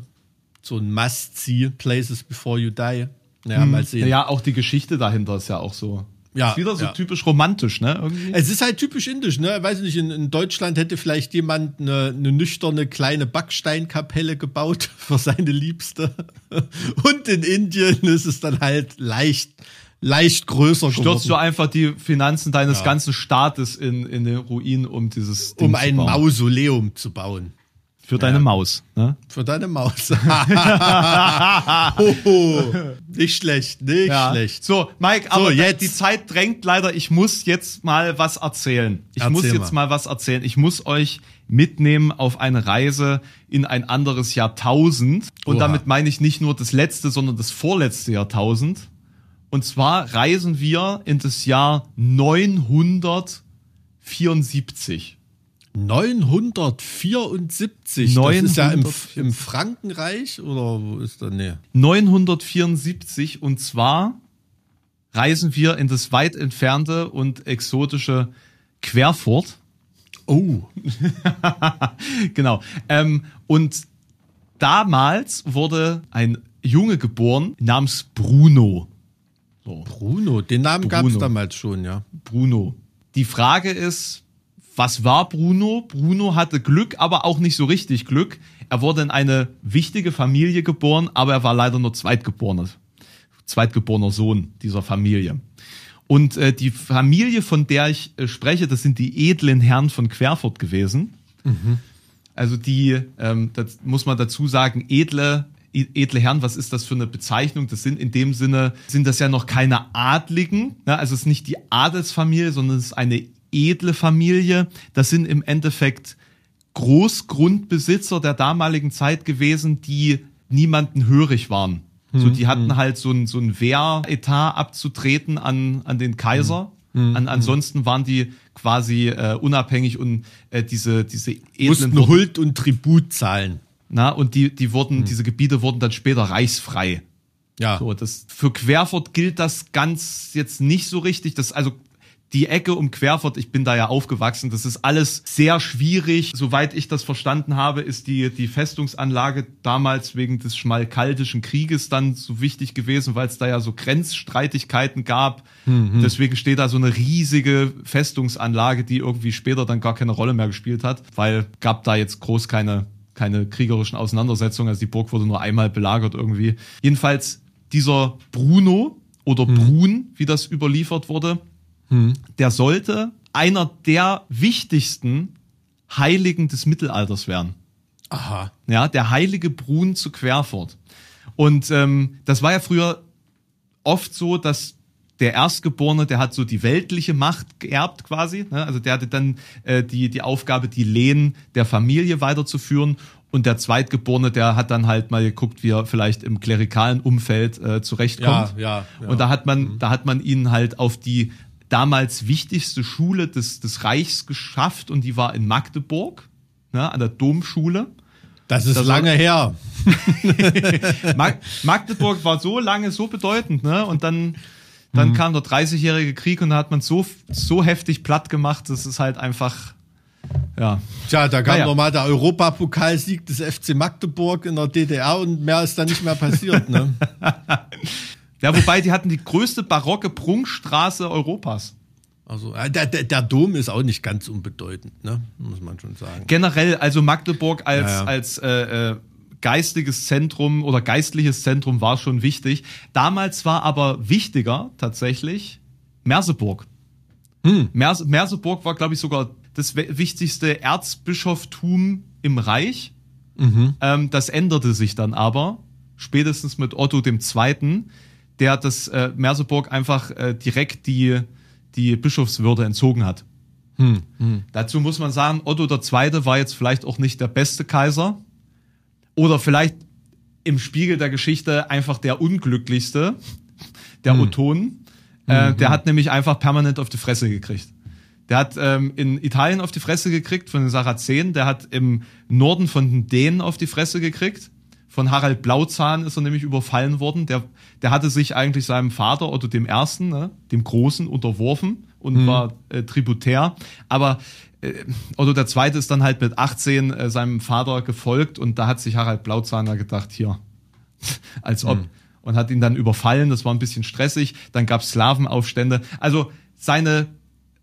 So ein Must-See, Places Before You Die. Naja, mal sehen. Ja, auch die Geschichte dahinter ist ja auch so. Ja, ist wieder so ja. typisch romantisch, ne? Irgendwie. Es ist halt typisch indisch, ne? Weiß nicht, in, in Deutschland hätte vielleicht jemand eine, eine nüchterne kleine Backsteinkapelle gebaut für seine Liebste. Und in Indien ist es dann halt leicht, leicht größer Stürzt du geworden. einfach die Finanzen deines ganzen Staates in, in den Ruin, um dieses Ding Um ein. Mausoleum zu bauen. Für deine Maus, ne? Für deine Maus. Hoho. Nicht schlecht, nicht schlecht. So, Mike, aber jetzt. die Zeit drängt leider. Ich muss jetzt mal was erzählen. Ich Erzähl muss jetzt mal. mal was erzählen. Ich muss euch mitnehmen auf eine Reise in ein anderes Jahrtausend. Und Oha. damit meine ich nicht nur das letzte, sondern das vorletzte Jahrtausend. Und zwar reisen wir in das Jahr 974. 974. Das ist ja im, 974. im Frankenreich oder wo ist da? Nee. 974 und zwar reisen wir in das weit entfernte und exotische Querfurt. Oh. genau. Ähm, und damals wurde ein Junge geboren namens Bruno. So, Bruno, den Namen gab es damals schon, ja. Bruno. Die Frage ist, was war Bruno? Bruno hatte Glück, aber auch nicht so richtig Glück. Er wurde in eine wichtige Familie geboren, aber er war leider nur Zweitgeborener, Zweitgeborener Sohn dieser Familie. Und äh, die Familie, von der ich äh, spreche, das sind die edlen Herren von Querfurt gewesen. Also die, ähm, das muss man dazu sagen, edle, edle Herren, was ist das für eine Bezeichnung? Das sind in dem Sinne, sind das ja noch keine Adligen, ne? also es ist nicht die Adelsfamilie, sondern es ist eine edle Familie. Das sind im Endeffekt Großgrundbesitzer der damaligen Zeit gewesen, die niemanden hörig waren. So, die hatten halt so ein, so ein Wehretat abzutreten an, an den Kaiser. An, ansonsten waren die quasi äh, unabhängig und äh, diese, diese edlen Mussten Huld und Tribut zahlen. Na, und die, die wurden, diese Gebiete wurden dann später reichsfrei. Ja. So, das, für Querfurt gilt das ganz jetzt nicht so richtig. Das, also, die Ecke um Querfurt, ich bin da ja aufgewachsen, das ist alles sehr schwierig. Soweit ich das verstanden habe, ist die, die Festungsanlage damals wegen des Schmalkaldischen Krieges dann so wichtig gewesen, weil es da ja so Grenzstreitigkeiten gab. Deswegen steht da so eine riesige Festungsanlage, die irgendwie später dann gar keine Rolle mehr gespielt hat, weil gab da jetzt groß keine keine kriegerischen Auseinandersetzungen. Also die Burg wurde nur einmal belagert irgendwie. Jedenfalls dieser Bruno oder Brun, wie das überliefert wurde, der sollte einer der wichtigsten Heiligen des Mittelalters werden. Aha. Ja, der heilige Brun zu Querfurt. Und ähm, das war ja früher oft so, dass der Erstgeborene, der hat so die weltliche Macht geerbt quasi. Ne? Also der hatte dann äh, die, die Aufgabe, die Lehen der Familie weiterzuführen. Und der Zweitgeborene, der hat dann halt mal geguckt, wie er vielleicht im klerikalen Umfeld äh, zurechtkommt. Ja, ja, ja. Und da hat man, da hat man ihn halt auf die damals wichtigste Schule des, des Reichs geschafft und die war in Magdeburg, ne, an der Domschule. Das ist Das lange her. Mag Magdeburg war so lange so bedeutend, ne? Und dann, dann kam der 30-jährige Krieg und da hat man so, so heftig platt gemacht, das ist halt einfach, ja. Tja, da kam Naja. nochmal der Europapokalsieg des FC Magdeburg in der DDR und mehr ist da nicht mehr passiert. Ne? Ja, wobei die hatten die größte barocke Prunkstraße Europas. Also der, der, der Dom ist auch nicht ganz unbedeutend, ne? muss man schon sagen. Generell, also Magdeburg als, Ja, ja. als äh, äh, geistiges Zentrum oder geistliches Zentrum war schon wichtig. Damals war aber wichtiger tatsächlich Merseburg. Hm. Mers Merseburg war, glaube ich, sogar das wichtigste Erzbischoftum im Reich. Mhm. Ähm, das änderte sich dann aber spätestens mit Otto II., der das äh, Merseburg einfach äh, direkt die, die Bischofswürde entzogen hat. Hm. Hm. Dazu muss man sagen, Otto II. war jetzt vielleicht auch nicht der beste Kaiser oder vielleicht im Spiegel der Geschichte einfach der unglücklichste, der Ottonen. Äh, der hat nämlich einfach permanent auf die Fresse gekriegt. Der hat ähm, in Italien auf die Fresse gekriegt von den Sarazenen, der hat im Norden von den Dänen auf die Fresse gekriegt. Von Harald Blauzahn ist er nämlich überfallen worden. Der, der hatte sich eigentlich seinem Vater Otto dem Ersten, ne, dem Großen, unterworfen und war äh, tributär. Aber Otto der Zweite ist dann halt mit 18 äh, seinem Vater gefolgt und da hat sich Harald Blauzahn da gedacht, hier, als ob. Und hat ihn dann überfallen, das war ein bisschen stressig. Dann gab es Slawenaufstände. Also seine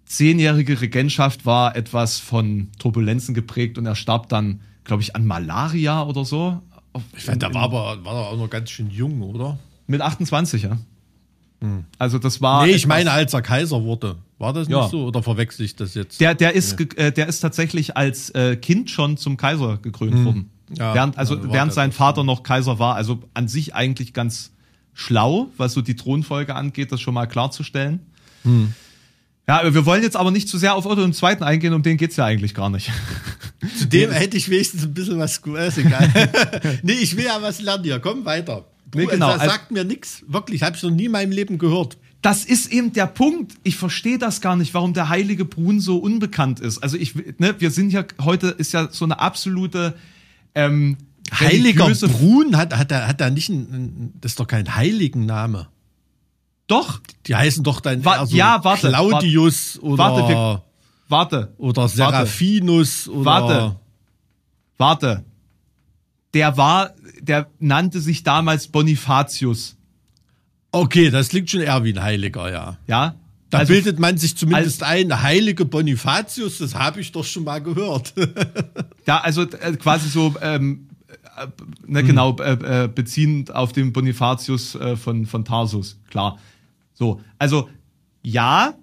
zehnjährige Regentschaft war etwas von Turbulenzen geprägt und er starb dann, glaube ich, an Malaria oder so. Ich fand, da war aber war er auch noch ganz schön jung, oder? Mit 28, ja. Also das war. nee, ich meine, als er Kaiser wurde. War das Ja. nicht so? Oder verwechsel ich das jetzt? Der, der, ist, ge- äh, der ist tatsächlich als äh, Kind schon zum Kaiser gekrönt worden. Hm. Ja, während also ja, während sein Vater noch Kaiser war. Also an sich eigentlich ganz schlau, was so die Thronfolge angeht, das schon mal klarzustellen. Hm. Ja, wir wollen jetzt aber nicht zu sehr auf Otto II. eingehen, um den geht's ja eigentlich gar nicht. Zu dem hätte ich wenigstens ein bisschen was. gu- Ist egal. nee, ich will ja was lernen hier. Komm weiter. Nee, genau, Das also- sagt mir nichts. Wirklich, habe ich noch nie in meinem Leben gehört. Das ist eben der Punkt. Ich verstehe das gar nicht, warum der heilige Brun so unbekannt ist. Also ich, ne, wir sind ja heute ist ja so eine absolute ähm, Heiliger religiöse- Brun hat, hat, er, hat er nicht ein, das ist doch kein Heiligenname. Doch, Die heißen doch dann Wa- eher so ja, warte, Claudius oder, warte, wir- warte, oder Seraphinus oder Warte. warte. Der war, der nannte sich damals Bonifatius, Okay, das klingt schon eher wie ein Heiliger, ja. ja. Da Also, bildet man sich zumindest als- ein, heilige Bonifatius, das habe ich doch schon mal gehört. Ja, also äh, quasi so, ähm, äh, ne, genau, äh, äh, beziehend auf den Bonifatius äh, von, von Tarsus, klar. So, also ja,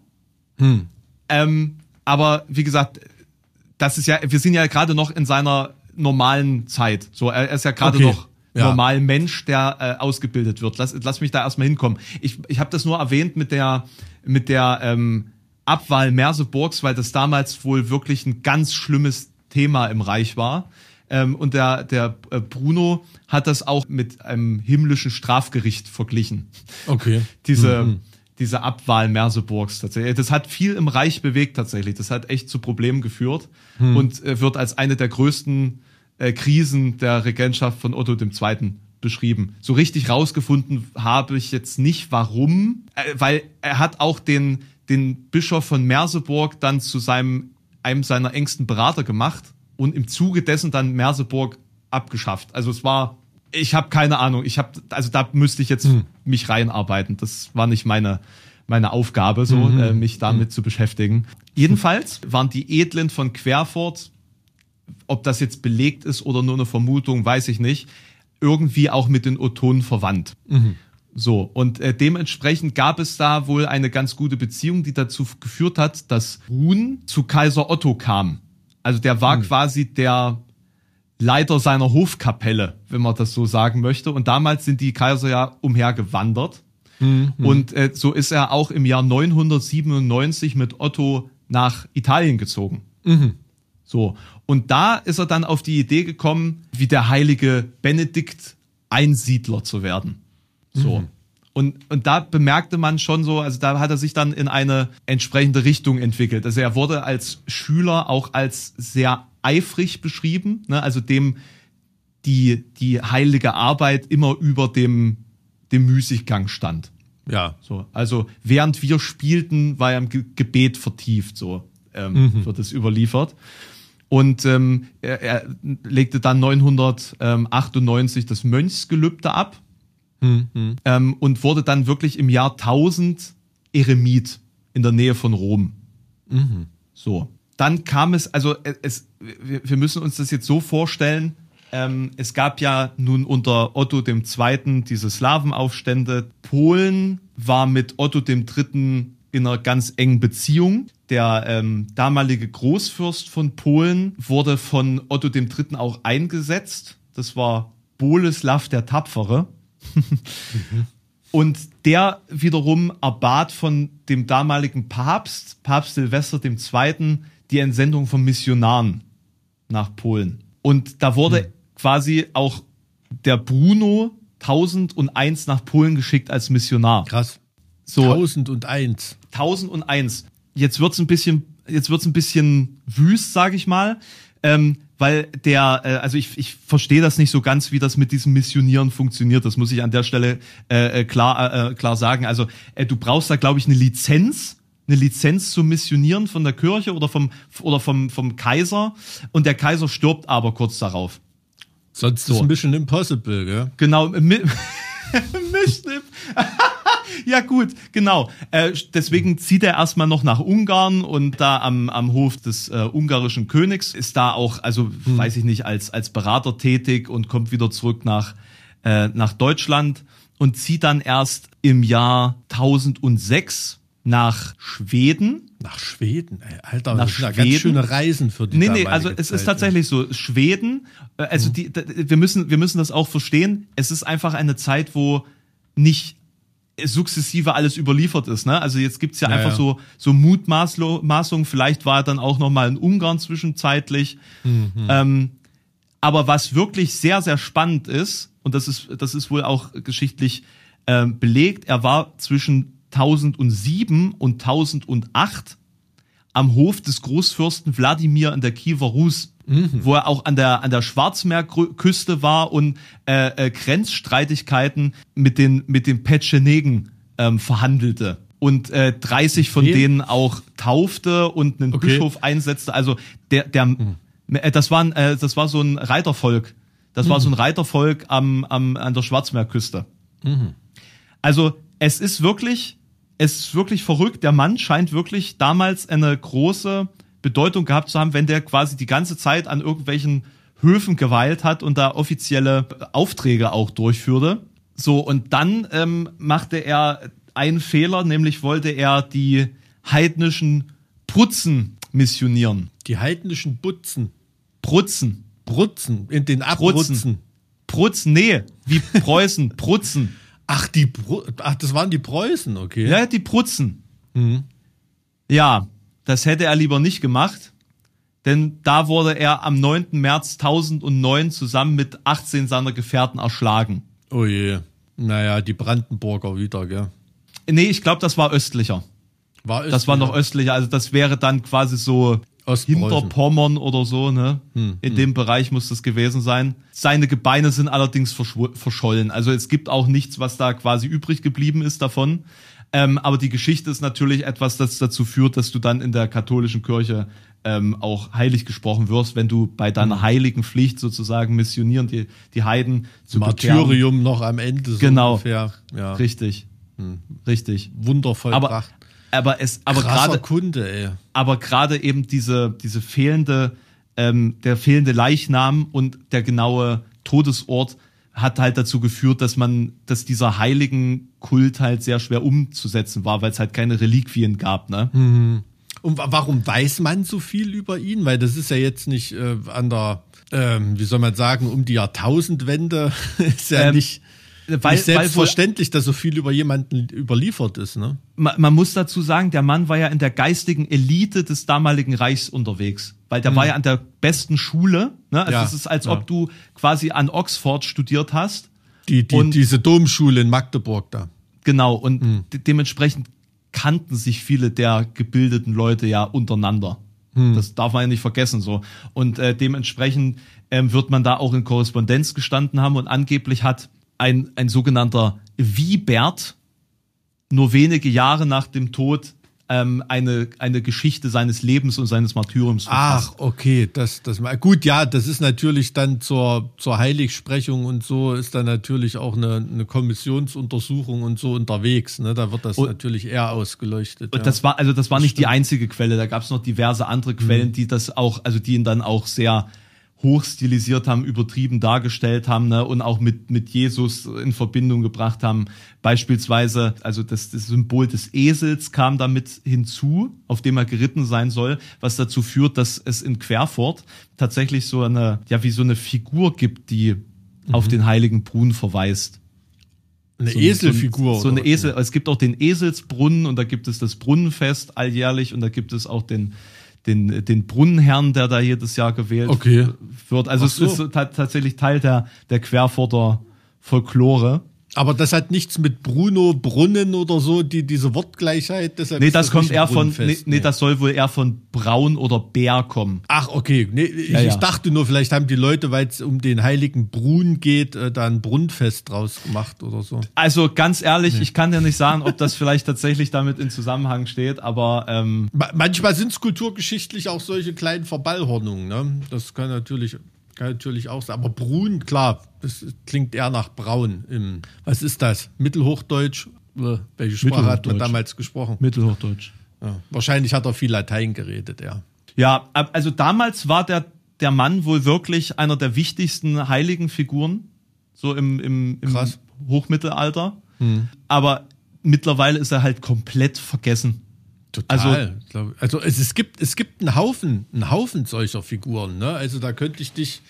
Hm. ähm, aber wie gesagt, das ist ja, wir sind ja gerade noch in seiner normalen Zeit. So, er ist ja gerade Okay, noch ja. normal Mensch, der äh, ausgebildet wird. Lass, lass mich da erstmal hinkommen. Ich, ich habe das nur erwähnt mit der, mit der ähm, Abwahl Merseburgs, weil das damals wohl wirklich ein ganz schlimmes Thema im Reich war. Ähm, und der, der äh, Bruno hat das auch mit einem himmlischen Strafgericht verglichen Okay. diese, diese Abwahl Merseburgs tatsächlich. Das hat viel im Reich bewegt tatsächlich. Das hat echt zu Problemen geführt und äh, wird als eine der größten äh, Krisen der Regentschaft von Otto II. beschrieben. So richtig rausgefunden habe ich jetzt nicht, warum, äh, weil er hat auch den, den Bischof von Merseburg dann zu seinem, einem seiner engsten Berater gemacht und im Zuge dessen dann Merseburg abgeschafft. Also es war, ich habe keine Ahnung. Ich habe, also da müsste ich jetzt mich reinarbeiten. Das war nicht meine meine Aufgabe, so äh, mich damit zu beschäftigen. Jedenfalls waren die Edlen von Querfurt, ob das jetzt belegt ist oder nur eine Vermutung, weiß ich nicht, irgendwie auch mit den Ottonen verwandt. So, und äh, dementsprechend gab es da wohl eine ganz gute Beziehung, die dazu geführt hat, dass Brun zu Kaiser Otto kam. Also der war quasi der Leiter seiner Hofkapelle, wenn man das so sagen möchte. Und damals sind die Kaiser ja umhergewandert. Und äh, so ist er auch im Jahr 997 mit Otto nach Italien gezogen. So. Und da ist er dann auf die Idee gekommen, wie der heilige Benedikt Einsiedler zu werden. So. Und, und da bemerkte man schon so, also da hat er sich dann in eine entsprechende Richtung entwickelt. Also er wurde als Schüler auch als sehr eifrig beschrieben, ne? also dem die, die heilige Arbeit immer über dem, dem Müßiggang stand. Ja. So, also während wir spielten, war er im Ge Gebet vertieft, so ähm, wird es überliefert. Und ähm, er, er legte dann 998 das Mönchsgelübde ab ähm, und wurde dann wirklich im Jahr 1000 Eremit. in der Nähe von Rom. So. Dann kam es, also es, wir, wir müssen uns das jetzt so vorstellen, ähm, es gab ja nun unter Otto II. diese Slawenaufstände. Polen war mit Otto III. in einer ganz engen Beziehung. Der ähm, damalige Großfürst von Polen wurde von Otto III. auch eingesetzt. Das war Boleslaw der Tapfere. Und der wiederum erbat von dem damaligen Papst, Papst Silvester II., die Entsendung von Missionaren nach Polen. Und da wurde quasi auch der Bruno 1001 nach Polen geschickt als Missionar. Krass. So 1001. 1001. Jetzt wird's ein bisschen, jetzt wird's ein bisschen wüst, sage ich mal, ähm, weil der, äh, also ich, ich verstehe das nicht so ganz, wie das mit diesem Missionieren funktioniert. Das muss ich an der Stelle äh, äh, klar, äh, klar sagen. Also äh, du brauchst da, glaube ich, eine Lizenz, eine Lizenz zum Missionieren von der Kirche oder vom oder vom vom Kaiser und der Kaiser stirbt aber kurz darauf. Sonst So. ist Mission Impossible, gell? Genau, mi Mission Ja gut, genau. Äh, deswegen zieht er erstmal noch nach Ungarn und da am, am Hof des äh, ungarischen Königs ist da auch, also weiß ich nicht, als, als Berater tätig und kommt wieder zurück nach, äh, nach Deutschland und zieht dann erst im Jahr 1006 nach Schweden. Nach Schweden, ey, Alter, Nach das sind ja Schweden? ganz schöne Reisen für die Nee, nee, also es ist Zeit, tatsächlich so. Schweden, äh, also die, d- wir müssen, wir müssen das auch verstehen. Es ist einfach eine Zeit, wo nicht sukzessive alles überliefert ist. Ne? Also jetzt gibt's ja, Ja, einfach so so Mutmaßungen. Vielleicht war er dann auch noch mal in Ungarn zwischenzeitlich. Mhm. Ähm, aber was wirklich sehr sehr spannend ist und das ist das ist wohl auch geschichtlich ähm, belegt. Er war zwischen 1007 und 1008 am Hof des Großfürsten Wladimir an der Kiewer Rus, wo er auch an der an der Schwarzmeerküste war und äh, äh, Grenzstreitigkeiten mit den mit den Petschenegen ähm, verhandelte und äh, 30 von Okay. denen auch taufte und einen Okay. Bischof einsetzte. Also der der äh, das war ein, äh, das war so ein Reitervolk. Das war so ein Reitervolk am, am an der Schwarzmeerküste. Also es ist wirklich, es ist wirklich verrückt. Der Mann scheint wirklich damals eine große Bedeutung gehabt zu haben, wenn der quasi die ganze Zeit an irgendwelchen Höfen geweilt hat und da offizielle Aufträge auch durchführte. So, und dann ähm, machte er einen Fehler, nämlich wollte er die heidnischen Prutzen missionieren. Die heidnischen Butzen, Prutzen. Brutzen, in den Abrutzen. Prutzen, nee, wie Preußen, Prutzen. Ach, die Bru Ach, das waren die Preußen, okay. Ja, die Prutzen. Ja, das hätte er lieber nicht gemacht, denn da wurde er am 9. März 1009 zusammen mit 18 seiner Gefährten erschlagen. Oh je. Naja, die Brandenburger wieder, gell? Nee, ich glaube, das war östlicher. War Das war noch östlicher, also das wäre dann quasi so Ostpreußen. Hinterpommern oder so, ne? In dem Bereich muss das gewesen sein. Seine Gebeine sind allerdings verschollen. Also es gibt auch nichts, was da quasi übrig geblieben ist davon. Ähm, aber die Geschichte ist natürlich etwas, das dazu führt, dass du dann in der katholischen Kirche ähm, auch heilig gesprochen wirst, wenn du bei deiner heiligen Pflicht sozusagen missionieren, die, die Heiden zu bekehren. Martyrium noch am Ende so Genau. ungefähr. Ja. Richtig. Richtig. Wundervoll Aber, gebracht. aber es, aber gerade, Kunde, ey. aber gerade eben diese, diese fehlende, ähm, der fehlende Leichnam und der genaue Todesort hat halt dazu geführt, dass man, dass dieser heiligen Kult halt sehr schwer umzusetzen war, weil es halt keine Reliquien gab, ne? Und wa- warum weiß man so viel über ihn? Weil das ist ja jetzt nicht äh, an der, ähm, wie soll man sagen, um die Jahrtausendwende ist ja Ähm, nicht, Weil, nicht weil selbstverständlich, dass so viel über jemanden überliefert ist, ne? man, man muss dazu sagen, der Mann war ja in der geistigen Elite des damaligen Reichs unterwegs, weil der war ja an der besten Schule, ne? Also Ja, es ist, als ja. ob du quasi an Oxford studiert hast. Die, die, Und- diese Domschule in Magdeburg da. Genau, und de dementsprechend kannten sich viele der gebildeten Leute ja untereinander. Das darf man ja nicht vergessen so. Und äh, dementsprechend ähm, wird man da auch in Korrespondenz gestanden haben und angeblich hat ein, ein sogenannter Wiebert nur wenige Jahre nach dem Tod ähm, eine, eine Geschichte seines Lebens und seines Martyriums verfasst. Ach, okay, das, das mal. Gut, ja, das ist natürlich dann zur, zur Heiligsprechung und so ist dann natürlich auch eine, eine Kommissionsuntersuchung und so unterwegs. Ne? Da wird das Und- natürlich eher ausgeleuchtet. Und ja. das war, also das war nicht die einzige Quelle, da gab es noch diverse andere Mhm. Quellen, die das auch, also die ihn dann auch sehr hochstilisiert haben, übertrieben dargestellt haben ne, und auch mit, mit Jesus in Verbindung gebracht haben. Beispielsweise, also das, das Symbol des Esels kam damit hinzu, auf dem er geritten sein soll, was dazu führt, dass es in Querfurt tatsächlich so eine, ja, wie so eine Figur gibt, die auf den heiligen Brun verweist. Mhm. eine So Eselfigur. So, so eine? Esel. Es gibt auch den Eselsbrunnen und da gibt es das Brunnenfest alljährlich und da gibt es auch den den den Brunnenherrn, der da jedes Jahr gewählt Okay. wird. Also Ach es so. ist so ta tatsächlich Teil der der Querfurter Folklore. Aber das hat nichts mit Bruno Brunnen oder so, die, diese Wortgleichheit. Deshalb Nee, ist das kommt eher von nee, nee, das soll wohl eher von Braun oder Bär kommen. Ach, okay. Nee, ich, Ja, ja. ich dachte nur, vielleicht haben die Leute, weil es um den heiligen Brun geht, äh, da ein Brunnenfest draus gemacht oder so. Also ganz ehrlich, ich kann dir nicht sagen, ob das vielleicht tatsächlich damit in Zusammenhang steht, aber ähm, Ma- Manchmal sind es kulturgeschichtlich auch solche kleinen Verballhornungen. Ne? Das kann natürlich, natürlich auch sein. Aber Brun, klar, das klingt eher nach Braun. Im, was ist das? Mittelhochdeutsch? Äh, Welche Sprache hat man damals gesprochen? Mittelhochdeutsch. Ja. Wahrscheinlich hat er viel Latein geredet, ja. Ja, also damals war der, der Mann wohl wirklich einer der wichtigsten heiligen Figuren, so im, im, im. Hochmittelalter. Aber mittlerweile ist er halt komplett vergessen. Total. Also, also es, es gibt es gibt einen Haufen einen Haufen solcher Figuren. Ne? Also da könnte ich dich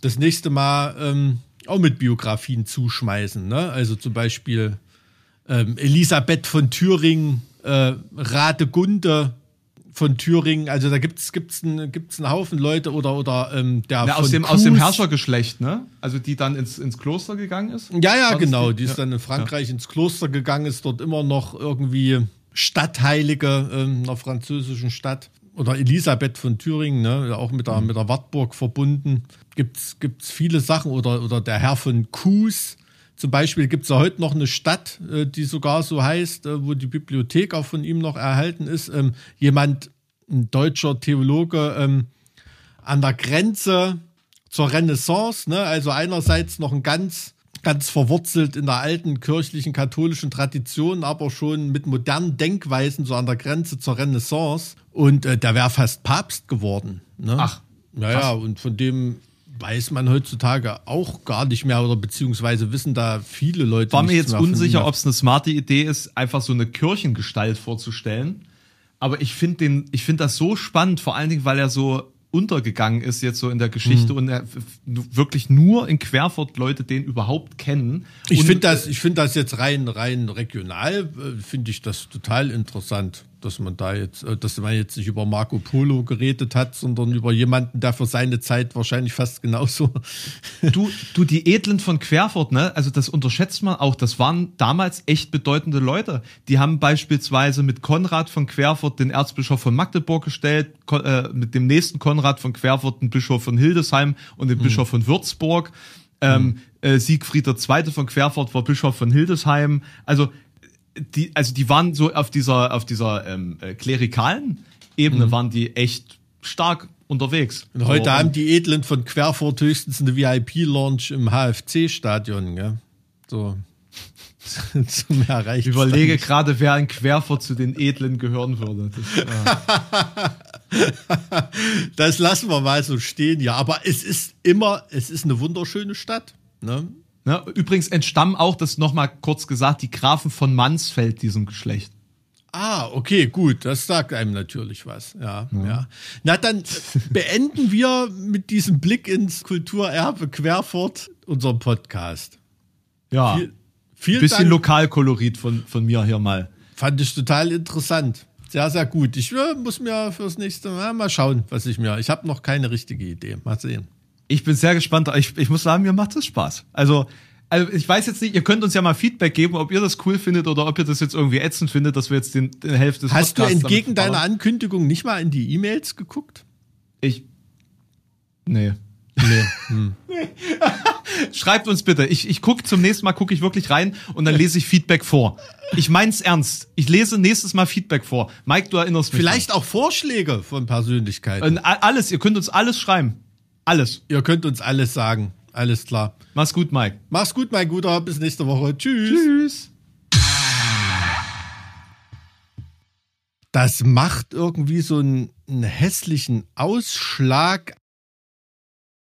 das nächste Mal ähm, auch mit Biografien zuschmeißen. Ne? Also zum Beispiel ähm, Elisabeth von Thüringen, äh, Radegunde von Thüringen. Also da gibt's gibt's einen gibt's einen Haufen Leute oder oder ähm, der Ja, aus, dem, aus dem. Herrschergeschlecht, ne? Also die dann ins, ins Kloster gegangen ist. Ja, ja, genau. die? Die ist Ja. dann in Frankreich ins Kloster gegangen, ist dort immer noch irgendwie Stadtheilige ähm, einer französischen Stadt. Oder Elisabeth von Thüringen, ne, auch mit Mhm. der, mit der Wartburg verbunden. Gibt's gibt's viele Sachen. Oder, oder der Herr von Kues. Zum Beispiel gibt's ja heute noch eine Stadt, äh, die sogar so heißt, äh, wo die Bibliothek auch von ihm noch erhalten ist. Ähm, jemand, ein deutscher Theologe, ähm, an der Grenze zur Renaissance, ne? also einerseits noch ein ganz, ganz verwurzelt in der alten kirchlichen katholischen Tradition, aber schon mit modernen Denkweisen so an der Grenze zur Renaissance. Und äh, der wäre fast Papst geworden. Ne? Ach, ja, ja, und von dem weiß man heutzutage auch gar nicht mehr oder beziehungsweise wissen da viele Leute War mir jetzt unsicher, ob es eine smarte Idee ist, einfach so eine Kirchengestalt vorzustellen. Aber ich finde den, ich finde das so spannend, vor allen Dingen, weil er so untergegangen ist jetzt so in der Geschichte Mhm. und er wirklich nur in Querfurt Leute den überhaupt kennen. Ich finde das, ich finde das jetzt rein, rein regional, äh, finde ich das total interessant, dass man da jetzt, äh, dass man jetzt nicht über Marco Polo geredet hat, sondern über jemanden, der für seine Zeit wahrscheinlich fast genauso. Du, du, die Edlen von Querfurt, ne? Also das unterschätzt man auch. Das waren damals echt bedeutende Leute. Die haben beispielsweise mit Konrad von Querfurt den Erzbischof von Magdeburg gestellt, äh, mit dem nächsten Konrad von Querfurt den Bischof von Hildesheim und den Bischof von Würzburg. Ähm, äh, Siegfried II. von Querfurt war Bischof von Hildesheim. Also die, also die waren so auf dieser, auf dieser ähm, äh, klerikalen Ebene waren die echt stark unterwegs. Und heute So, haben die Edlen von Querfurt höchstens eine VIP-Launch im HFC-Stadion, gell? So. Zum Erreichen. Ich überlege gerade, wer in Querfurt zu den Edlen gehören würde. Das, Das lassen wir mal so stehen, ja. Aber es ist immer, es ist eine wunderschöne Stadt. Ne? Ne? Übrigens entstammen auch, das nochmal kurz gesagt, die Grafen von Mansfeld diesem Geschlecht. Ah, okay, gut, das sagt einem natürlich was. Ja, ja. Na, dann beenden wir mit diesem Blick ins Kulturerbe Querfurt unseren Podcast. Ja, Viel, vielen bisschen Dank. Lokalkolorit von, von mir hier mal. Fand ich total interessant. Sehr, sehr gut. Ich äh, muss mir fürs nächste Mal mal schauen, was ich mir. Ich habe noch keine richtige Idee. Mal sehen. Ich bin sehr gespannt. Ich, ich muss sagen, mir macht es Spaß. Also, also, ich weiß jetzt nicht, ihr könnt uns ja mal Feedback geben, ob ihr das cool findet oder ob ihr das jetzt irgendwie ätzend findet, dass wir jetzt den, den Hälfte des Hast du Podcasts entgegen damit deiner. Ankündigung nicht mal in die E-Mails geguckt? Ich. Nee. Nee. Hm. Schreibt uns bitte. Ich, ich gucke zum nächsten Mal, gucke ich wirklich rein und dann lese ich Feedback vor. Ich mein's ernst. Ich lese nächstes Mal Feedback vor. Mike, du erinnerst mich. Vielleicht auch Vorschläge von Persönlichkeiten. Und alles, ihr könnt uns alles schreiben. Alles. Ihr könnt uns alles sagen. Alles klar. Mach's gut, Mike. Mach's gut, mein Guter. Bis nächste Woche. Tschüss. Tschüss. Das macht irgendwie so einen, einen hässlichen Ausschlag